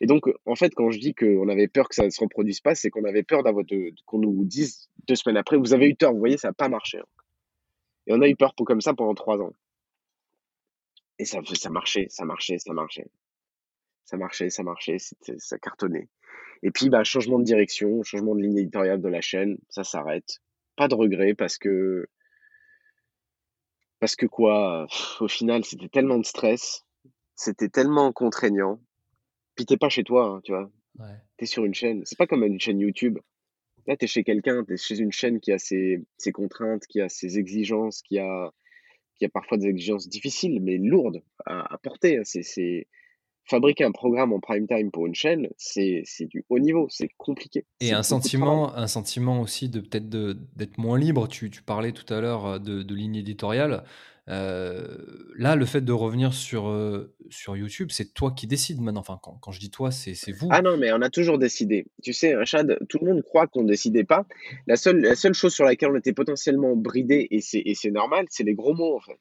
Et donc, en fait, quand je dis qu'on avait peur que ça ne se reproduise pas, c'est qu'on avait peur d'avoir qu'on nous dise deux semaines après, vous avez eu tort, vous voyez, ça n'a pas marché. Et on a eu peur pour comme ça pendant trois ans. Et ça, ça marchait, ça marchait, ça marchait. Ça marchait, ça marchait, ça cartonnait. Et puis, bah, changement de direction, changement de ligne éditoriale de la chaîne, ça s'arrête. Pas de regret parce que. Parce que quoi, au final, c'était tellement de stress, c'était tellement contraignant. Puis t'es pas chez toi, hein, tu vois. Ouais. T'es sur une chaîne. C'est pas comme une chaîne YouTube. Là, t'es chez quelqu'un, t'es chez une chaîne qui a ses, ses contraintes, qui a ses exigences, qui a, il y a parfois des exigences difficiles, mais lourdes à, porter. Hein. C'est fabriquer un programme en prime time pour une chaîne, c'est du haut niveau, c'est compliqué. Et un sentiment, un sentiment aussi de peut-être d'être moins libre. Tu, tu, parlais tout à l'heure euh, de, de, ligne éditoriale. Là, le fait de revenir sur, sur YouTube, c'est toi qui décides maintenant. Enfin, quand, quand je dis toi, c'est vous. Ah non, mais on a toujours décidé. Tu sais, Chad, tout le monde croit qu'on ne décidait pas. La seule, la seule chose sur laquelle on était potentiellement bridé, et c'est normal, c'est les gros mots en fait.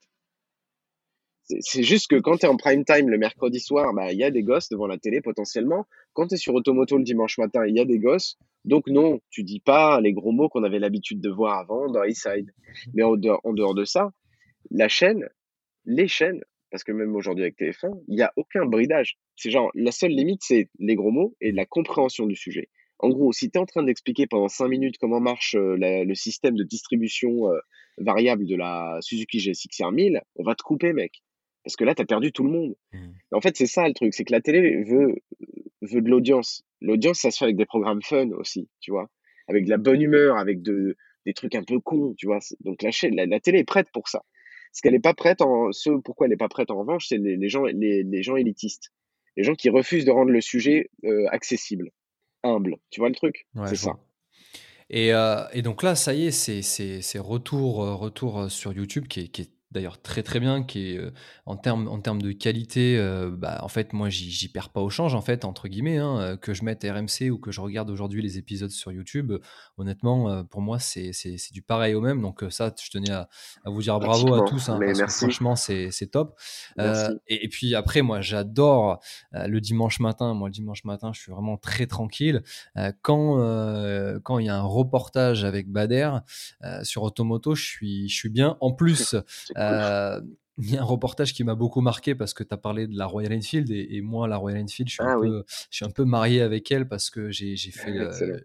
C'est juste que quand tu es en prime time le mercredi soir, bah, il y a des gosses devant la télé potentiellement. Quand tu es sur Automoto le dimanche matin, il y a des gosses. Donc non, tu dis pas les gros mots qu'on avait l'habitude de voir avant dans Eastside. Mais en en dehors de ça, la chaîne, les chaînes, parce que même aujourd'hui avec TF1, il n'y a aucun bridage. C'est genre, la seule limite, c'est les gros mots et la compréhension du sujet. En gros, si tu es en train d'expliquer pendant 5 minutes comment marche euh, le système de distribution euh, variable de la Suzuki GSX-R 1000, on va te couper, mec. Parce que là, tu as perdu tout le monde. Mmh. En fait, c'est ça le truc, c'est que la télé veut, veut de l'audience. L'audience, ça se fait avec des programmes fun aussi, tu vois. Avec de la bonne humeur, avec de, des trucs un peu cons, tu vois. Donc la, chaîne, la télé est prête pour ça. Ce qu'elle n'est pas prête, en, ce pourquoi elle n'est pas prête en revanche, c'est les, gens, les, gens élitistes. Les gens qui refusent de rendre le sujet euh, accessible, humble. Tu vois le truc? C'est ça. Et, euh, et, donc là, ça y est, c'est retour, euh, retour sur YouTube qui est, qui est d'ailleurs très très bien, qui est euh, en termes en termes de qualité, euh, bah, en fait moi j'y perds pas au change en fait entre guillemets, hein, euh, que je mette RMC ou que je regarde aujourd'hui les épisodes sur YouTube, honnêtement pour moi c'est du pareil au même, donc ça je tenais à, vous dire bravo à tous, hein, parce que franchement c'est top. Et, et, puis après moi j'adore le dimanche matin, moi le dimanche matin je suis vraiment très tranquille. Quand quand il y a un reportage avec Bader sur Automoto, je suis je suis bien. En plus Euh, il y a un reportage qui m'a beaucoup marqué parce que tu as parlé de la Royal Enfield et, moi la Royal Enfield je suis, un, ah peu, je suis un peu marié avec elle parce que j'ai fait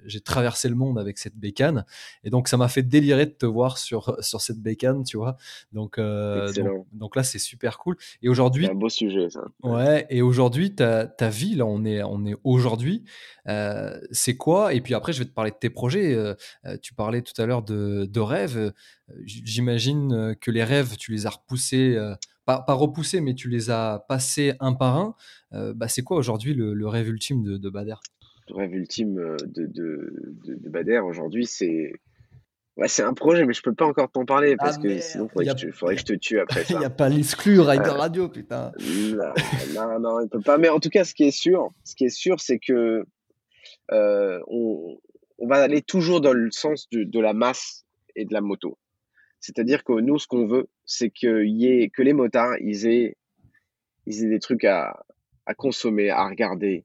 j'ai traversé le monde avec cette bécane et donc ça m'a fait délirer de te voir sur sur cette bécane tu vois. Donc euh, donc, là c'est super cool et aujourd'hui un beau sujet ça. Ouais. Et aujourd'hui ta, ta vie là on est on est aujourd'hui euh, c'est quoi? Et puis après je vais te parler de tes projets tu parlais tout à l'heure de, de rêves j'imagine que les rêves tu les as repoussés pas, repoussé, mais tu les as passés un par un. Euh, bah, c'est quoi aujourd'hui le, rêve ultime de, de, Bader? Le rêve ultime euh, de, de, de Bader aujourd'hui, c'est. Ouais, c'est un projet, mais je peux pas encore t'en parler ah, parce que sinon, il faudrait, que je te tue après Il n'y a pas l'exclu Rider euh, Radio, putain. Non, non, il peut pas. Mais en tout cas, ce qui est sûr, ce qui est sûr, c'est que on, on, va aller toujours dans le sens de la masse et de la moto. C'est-à-dire que nous, ce qu'on veut, c'est qu'il y ait, que les motards, ils aient, ils aient des trucs à, à consommer, à regarder.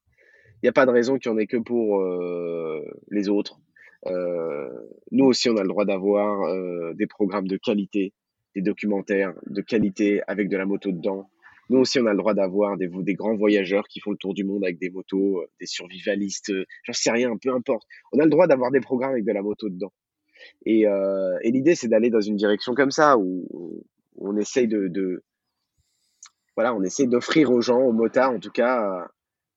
Il n'y a pas de raison qu'il n'y en ait que pour euh, les autres. Euh, nous aussi, on a le droit d'avoir euh, des programmes de qualité, des documentaires de qualité avec de la moto dedans. Nous aussi, on a le droit d'avoir des, des grands voyageurs qui font le tour du monde avec des motos, des survivalistes, j'en sais rien, peu importe. On a le droit d'avoir des programmes avec de la moto dedans. Et, euh, et l'idée, c'est d'aller dans une direction comme ça, où, on essaye de, de, voilà, on essaie d'offrir aux gens, aux motards en tout cas,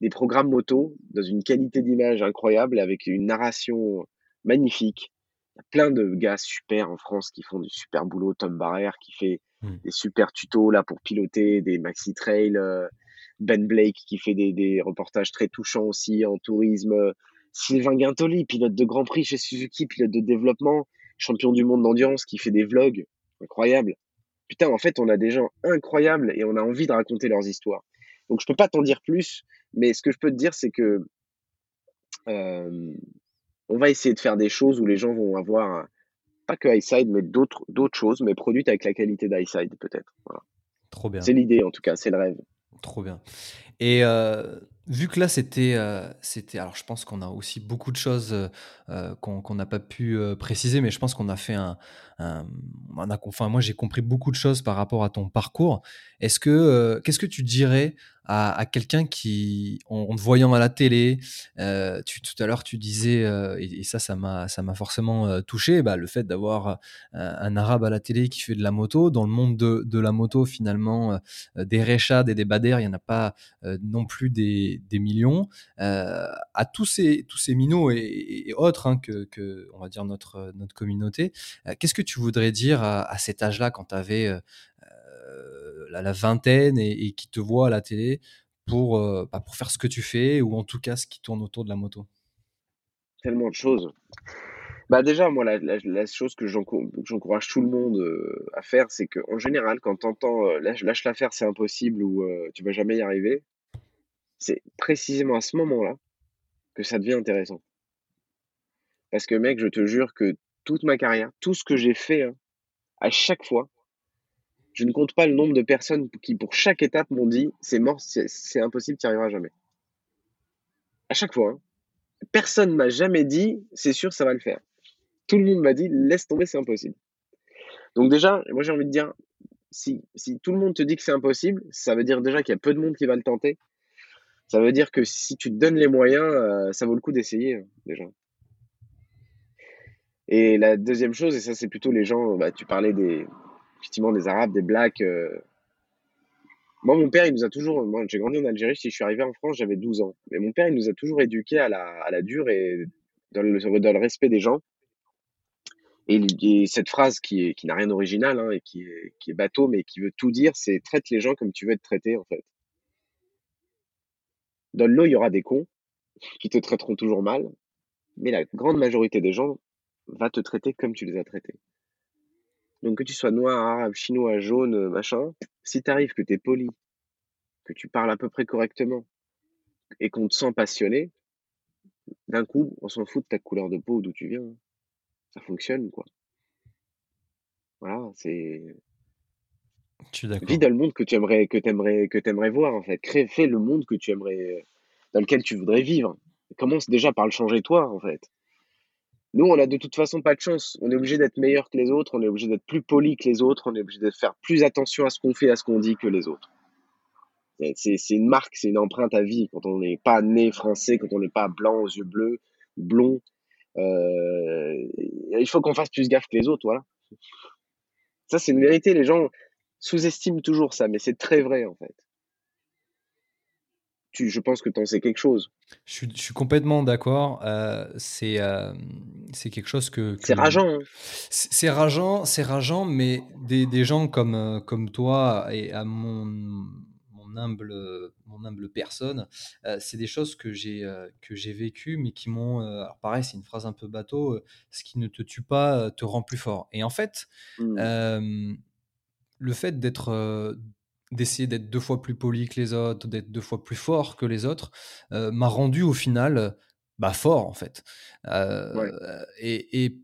des programmes moto dans une qualité d'image incroyable, avec une narration magnifique. Il y a plein de gars super en France qui font du super boulot. Tom Barrère qui fait mmh. des super tutos là pour piloter des maxi trails. Euh, ben Blake qui fait des, des reportages très touchants aussi en tourisme. Sylvain Guintoli, pilote de Grand Prix chez Suzuki, pilote de développement, champion du monde d'endurance, qui fait des vlogs incroyables. Putain, en fait, on a des gens incroyables et on a envie de raconter leurs histoires. Donc, je peux pas t'en dire plus, mais ce que je peux te dire, c'est que euh, on va essayer de faire des choses où les gens vont avoir pas que iSide, mais d'autres choses, mais produites avec la qualité d'iSide peut-être. Trop bien. C'est l'idée en tout cas, c'est le rêve. Trop bien. Et euh, vu que là, c'était, euh, c'était, alors je pense qu'on a aussi beaucoup de choses euh, qu'on n'a pas pu préciser, mais je pense qu'on a fait un, on a, enfin, moi j'ai compris beaucoup de choses par rapport à ton parcours. Est-ce que, qu'est-ce que tu dirais à, quelqu'un qui, en, te voyant à la télé, euh, tout à l'heure tu disais, euh, et, ça, ça m'a, forcément euh, touché, bah, le fait d'avoir un arabe à la télé qui fait de la moto. Dans le monde de, la moto, finalement, des Rechad et des Bader, il n'y en a pas non plus des, millions. à tous ces, minots et, autres hein, que, on va dire, notre, notre communauté, qu'est-ce que tu voudrais dire à, à cet âge-là quand tu avais la vingtaine et, qui te voit à la télé pour, euh, bah, pour faire ce que tu fais ou en tout cas ce qui tourne autour de la moto? Tellement de choses. Bah déjà, moi, la, chose que j'encourage tout le monde euh, à faire, c'est qu'en général, quand tu entends euh, lâche, l'affaire, c'est impossible ou tu vas jamais y arriver, c'est précisément à ce moment-là que ça devient intéressant. Parce que mec, je te jure que toute ma carrière, tout ce que j'ai fait, hein, à chaque fois, je ne compte pas le nombre de personnes qui, pour chaque étape, m'ont dit c'est mort, c'est impossible, tu n'y arriveras jamais. À chaque fois. Hein. Personne ne m'a jamais dit c'est sûr, ça va le faire. Tout le monde m'a dit laisse tomber, c'est impossible. Donc, déjà, moi j'ai envie de dire si, si tout le monde te dit que c'est impossible, ça veut dire déjà qu'il y a peu de monde qui va le tenter. Ça veut dire que si tu te donnes les moyens, euh, ça vaut le coup d'essayer, hein, déjà. Et la deuxième chose, et ça c'est plutôt les gens, bah, tu parlais des, effectivement des Arabes, des Blacks. Euh. Moi, mon père, il nous a toujours. Moi, j'ai grandi en Algérie. Si je suis arrivé en France, j'avais 12 ans. Mais mon père, il nous a toujours éduqués à la, à la dure et dans le, dans le respect des gens. Et, cette phrase qui, est, qui n'a rien d'original hein, et qui est, qui est bateau, mais qui veut tout dire, c'est traite les gens comme tu veux être traité, en fait. Dans l'eau, il y aura des cons qui te traiteront toujours mal, mais la grande majorité des gens va te traiter comme tu les as traités. Donc que tu sois noir, arabe, chinois, jaune, machin, si t'arrives que t'es poli, que tu parles à peu près correctement et qu'on te sent passionné, d'un coup, on s'en fout de ta couleur de peau, d'où tu viens. Ça fonctionne, quoi. Voilà, c'est. D'accord. Vis dans le monde que tu aimerais, que t'aimerais, que t'aimerais voir, en fait. Crée, fais le monde que tu aimerais, dans lequel tu voudrais vivre. Commence déjà par le changer toi, en fait. Nous, on a de toute façon pas de chance. On est obligé d'être meilleur que les autres, on est obligé d'être plus poli que les autres, on est obligé de faire plus attention à ce qu'on fait, à ce qu'on dit que les autres. C'est une marque, c'est une empreinte à vie quand on n'est pas né français, quand on n'est pas blanc aux yeux bleus, blond. Euh, il faut qu'on fasse plus gaffe que les autres, voilà. Ça, c'est une vérité. Les gens sous-estiment toujours ça, mais c'est très vrai en fait. Tu, je pense que tu en sais quelque chose. Je suis, complètement d'accord. Euh, c'est euh, c'est quelque chose que. c'est rageant. Hein. C'est rageant, c'est rageant, mais des, des gens comme, comme toi et à mon humble, mon humble personne, euh, c'est des choses que j'ai euh, que j'ai vécues, mais qui m'ont. Euh, alors pareil, c'est une phrase un peu bateau. ce qui ne te tue pas te rend plus fort. Et en fait, mmh. le fait d'être d'essayer d'être deux fois plus poli que les autres, d'être deux fois plus fort que les autres, m'a rendu au final bah, fort en fait. et, et,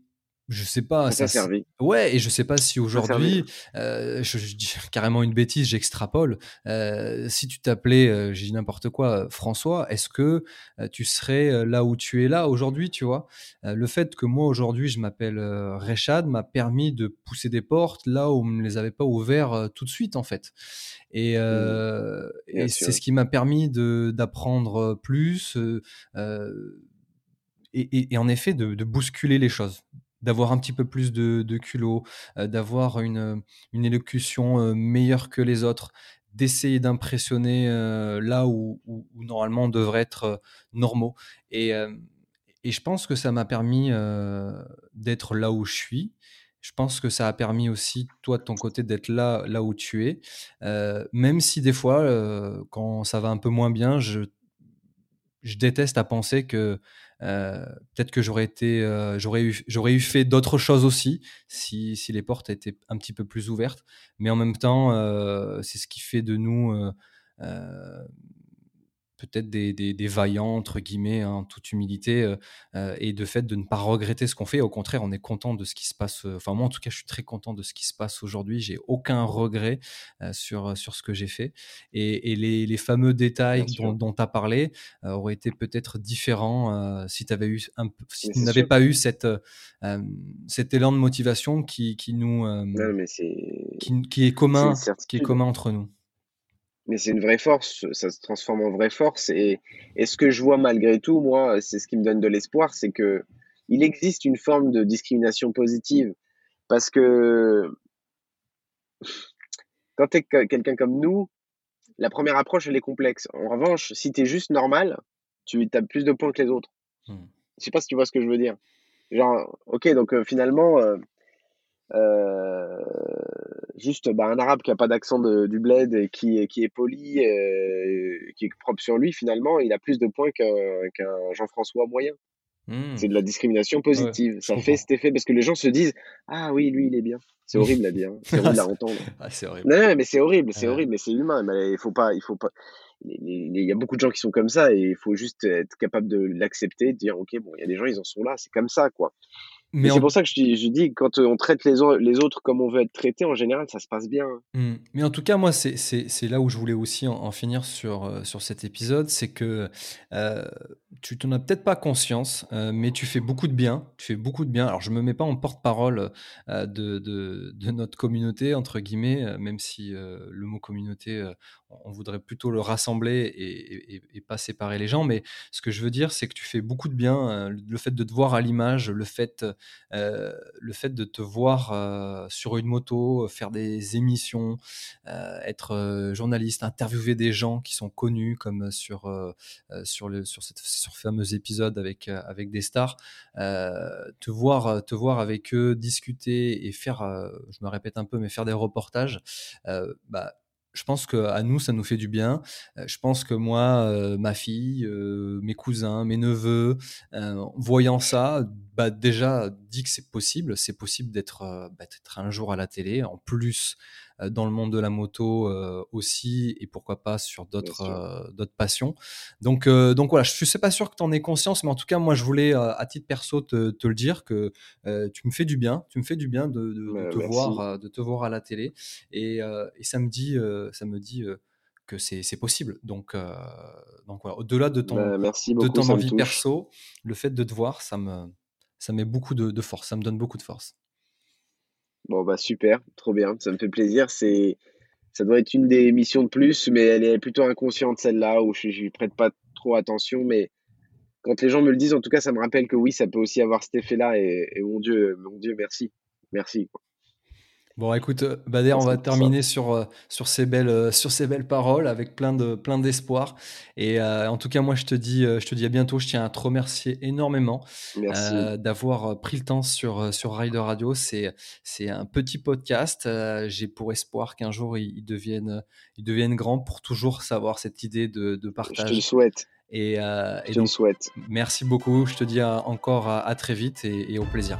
je sais pas. Ça, ça servi. Ouais, et je sais pas si aujourd'hui, euh, je, dis carrément une bêtise, j'extrapole. Euh, si tu t'appelais, euh, j'ai dit n'importe quoi, François, est-ce que tu serais là où tu es là aujourd'hui, tu vois? Le fait que moi aujourd'hui je m'appelle Rechad m'a permis de pousser des portes là où on ne les avait pas ouvertes tout de suite en fait. Et, mmh. et c'est ce qui m'a permis d'apprendre plus. Et, et, en effet de, de bousculer les choses d'avoir un petit peu plus de, culot, euh, d'avoir une, une, élocution euh, meilleure que les autres, d'essayer d'impressionner euh, là où, où, normalement on devrait être normaux. Et, et, je pense que ça m'a permis d'être là où je suis. Je pense que ça a permis aussi, toi, de ton côté, d'être là, là où tu es. même si des fois, quand ça va un peu moins bien, je, je déteste à penser que euh, peut-être que j'aurais été, euh, j'aurais eu, j'aurais eu fait d'autres choses aussi si, si, les portes étaient un petit peu plus ouvertes. Mais en même temps, euh, c'est ce qui fait de nous peut-être des, des, vaillants, entre guillemets, hein, en toute humilité, euh, euh, et de fait de ne pas regretter ce qu'on fait. Au contraire, on est content de ce qui se passe. Euh, enfin, moi, en tout cas, je suis très content de ce qui se passe aujourd'hui. J'ai aucun regret sur, sur ce que j'ai fait. Et, les, les, fameux détails dont tu as parlé auraient été peut-être différents si tu eu un, si n'avais pas eu cette, cet élan de motivation qui, qui nous, qui, qui, est commun, qui est commun entre nous mais c'est une vraie force, ça se transforme en vraie force. Et, et ce que je vois malgré tout, moi, c'est ce qui me donne de l'espoir, c'est que il existe une forme de discrimination positive. Parce que quand tu es quelqu'un comme nous, la première approche, elle est complexe. En revanche, si tu es juste normal, tu as plus de points que les autres. Hmm. Je sais pas si tu vois ce que je veux dire. Genre, ok, donc euh, finalement, euh, euh, juste bah, un arabe qui a pas d'accent du bled et qui, qui est poli, euh, qui est propre sur lui, finalement, il a plus de points qu'un Jean-François moyen. Hmm. C'est de la discrimination positive. ça fait cet effet parce que les gens se disent Ah oui, lui, il est bien. C'est horrible à dire. Hein. C'est horrible à entendre. Ah, c'est horrible. Non, mais c'est horrible, c'est horrible, mais c'est humain. Mais il faut pas, il faut pas. Il y a beaucoup de gens qui sont comme ça et il faut juste être capable de l'accepter, de dire ok bon, il y a des gens ils en sont là, c'est comme ça quoi. Mais c'est pour ça que je, je, dis, quand on traite les, les, autres comme on veut être traité, en général, ça se passe bien. Mmh. Mais en tout cas, moi, c'est là où je voulais aussi en, finir sur, euh, sur cet épisode, c'est que euh, tu n'en as peut-être pas conscience, euh, mais tu fais beaucoup de bien. Tu fais beaucoup de bien. Alors, je me mets pas en porte-parole de, de, de, notre communauté, entre guillemets, même si le mot communauté, on voudrait plutôt le rassembler et, pas séparer les gens. Mais ce que je veux dire, c'est que tu fais beaucoup de bien. le fait de te voir à l'image, le fait euh, le fait de te voir euh, sur une moto, faire des émissions, euh, être journaliste, interviewer des gens qui sont connus comme sur, sur, le, sur, cette, sur fameux épisode avec, avec des stars, te, voir, te voir avec eux, discuter et faire, je me répète un peu, mais faire des reportages, bah, je pense qu'à nous, ça nous fait du bien. Euh, je pense que moi, euh, ma fille, euh, mes cousins, mes neveux, voyant ça, bah, déjà dit que c'est possible. C'est possible d'être bah, un jour à la télé. En plus, dans le monde de la moto euh, aussi, et pourquoi pas sur d'autres euh, d'autres passions. Donc, donc voilà, je ne suis pas sûr que tu en aies conscience, mais en tout cas, moi, je voulais, à titre perso, te, te le dire que tu me fais du bien, tu me fais du bien de, de, te, voir, de te voir à la télé. Et, et ça me dit, ça me dit que c'est possible. Donc, donc voilà, au-delà de ton, bah, merci de ton envie perso, le fait de te voir, ça me, ça met beaucoup de, de, force, ça me donne beaucoup de force. Bon, bah super, trop bien, ça me fait plaisir. C'est, ça doit être une des missions de plus, mais elle est plutôt inconsciente celle-là, où je n'y prête pas trop attention. Mais quand les gens me le disent, en tout cas, ça me rappelle que oui, ça peut aussi avoir cet effet-là. Et, et mon Dieu, mon Dieu, merci. Merci. Bon, écoute, euh, Bader, on va terminer sur, euh, sur, ces belles, euh, sur ces belles paroles avec plein de plein d'espoir. Et en tout cas, moi, je te dis, je te dis à bientôt. Je tiens à te remercier énormément d'avoir pris le temps sur, sur Rider Radio. C'est, c'est un petit podcast. J'ai pour espoir qu'un jour, il, devienne, il devienne grand pour toujours savoir cette idée de, de partage. Je te le souhaite. Et, je te le souhaite. Merci beaucoup. Je te dis encore à, très vite et au plaisir.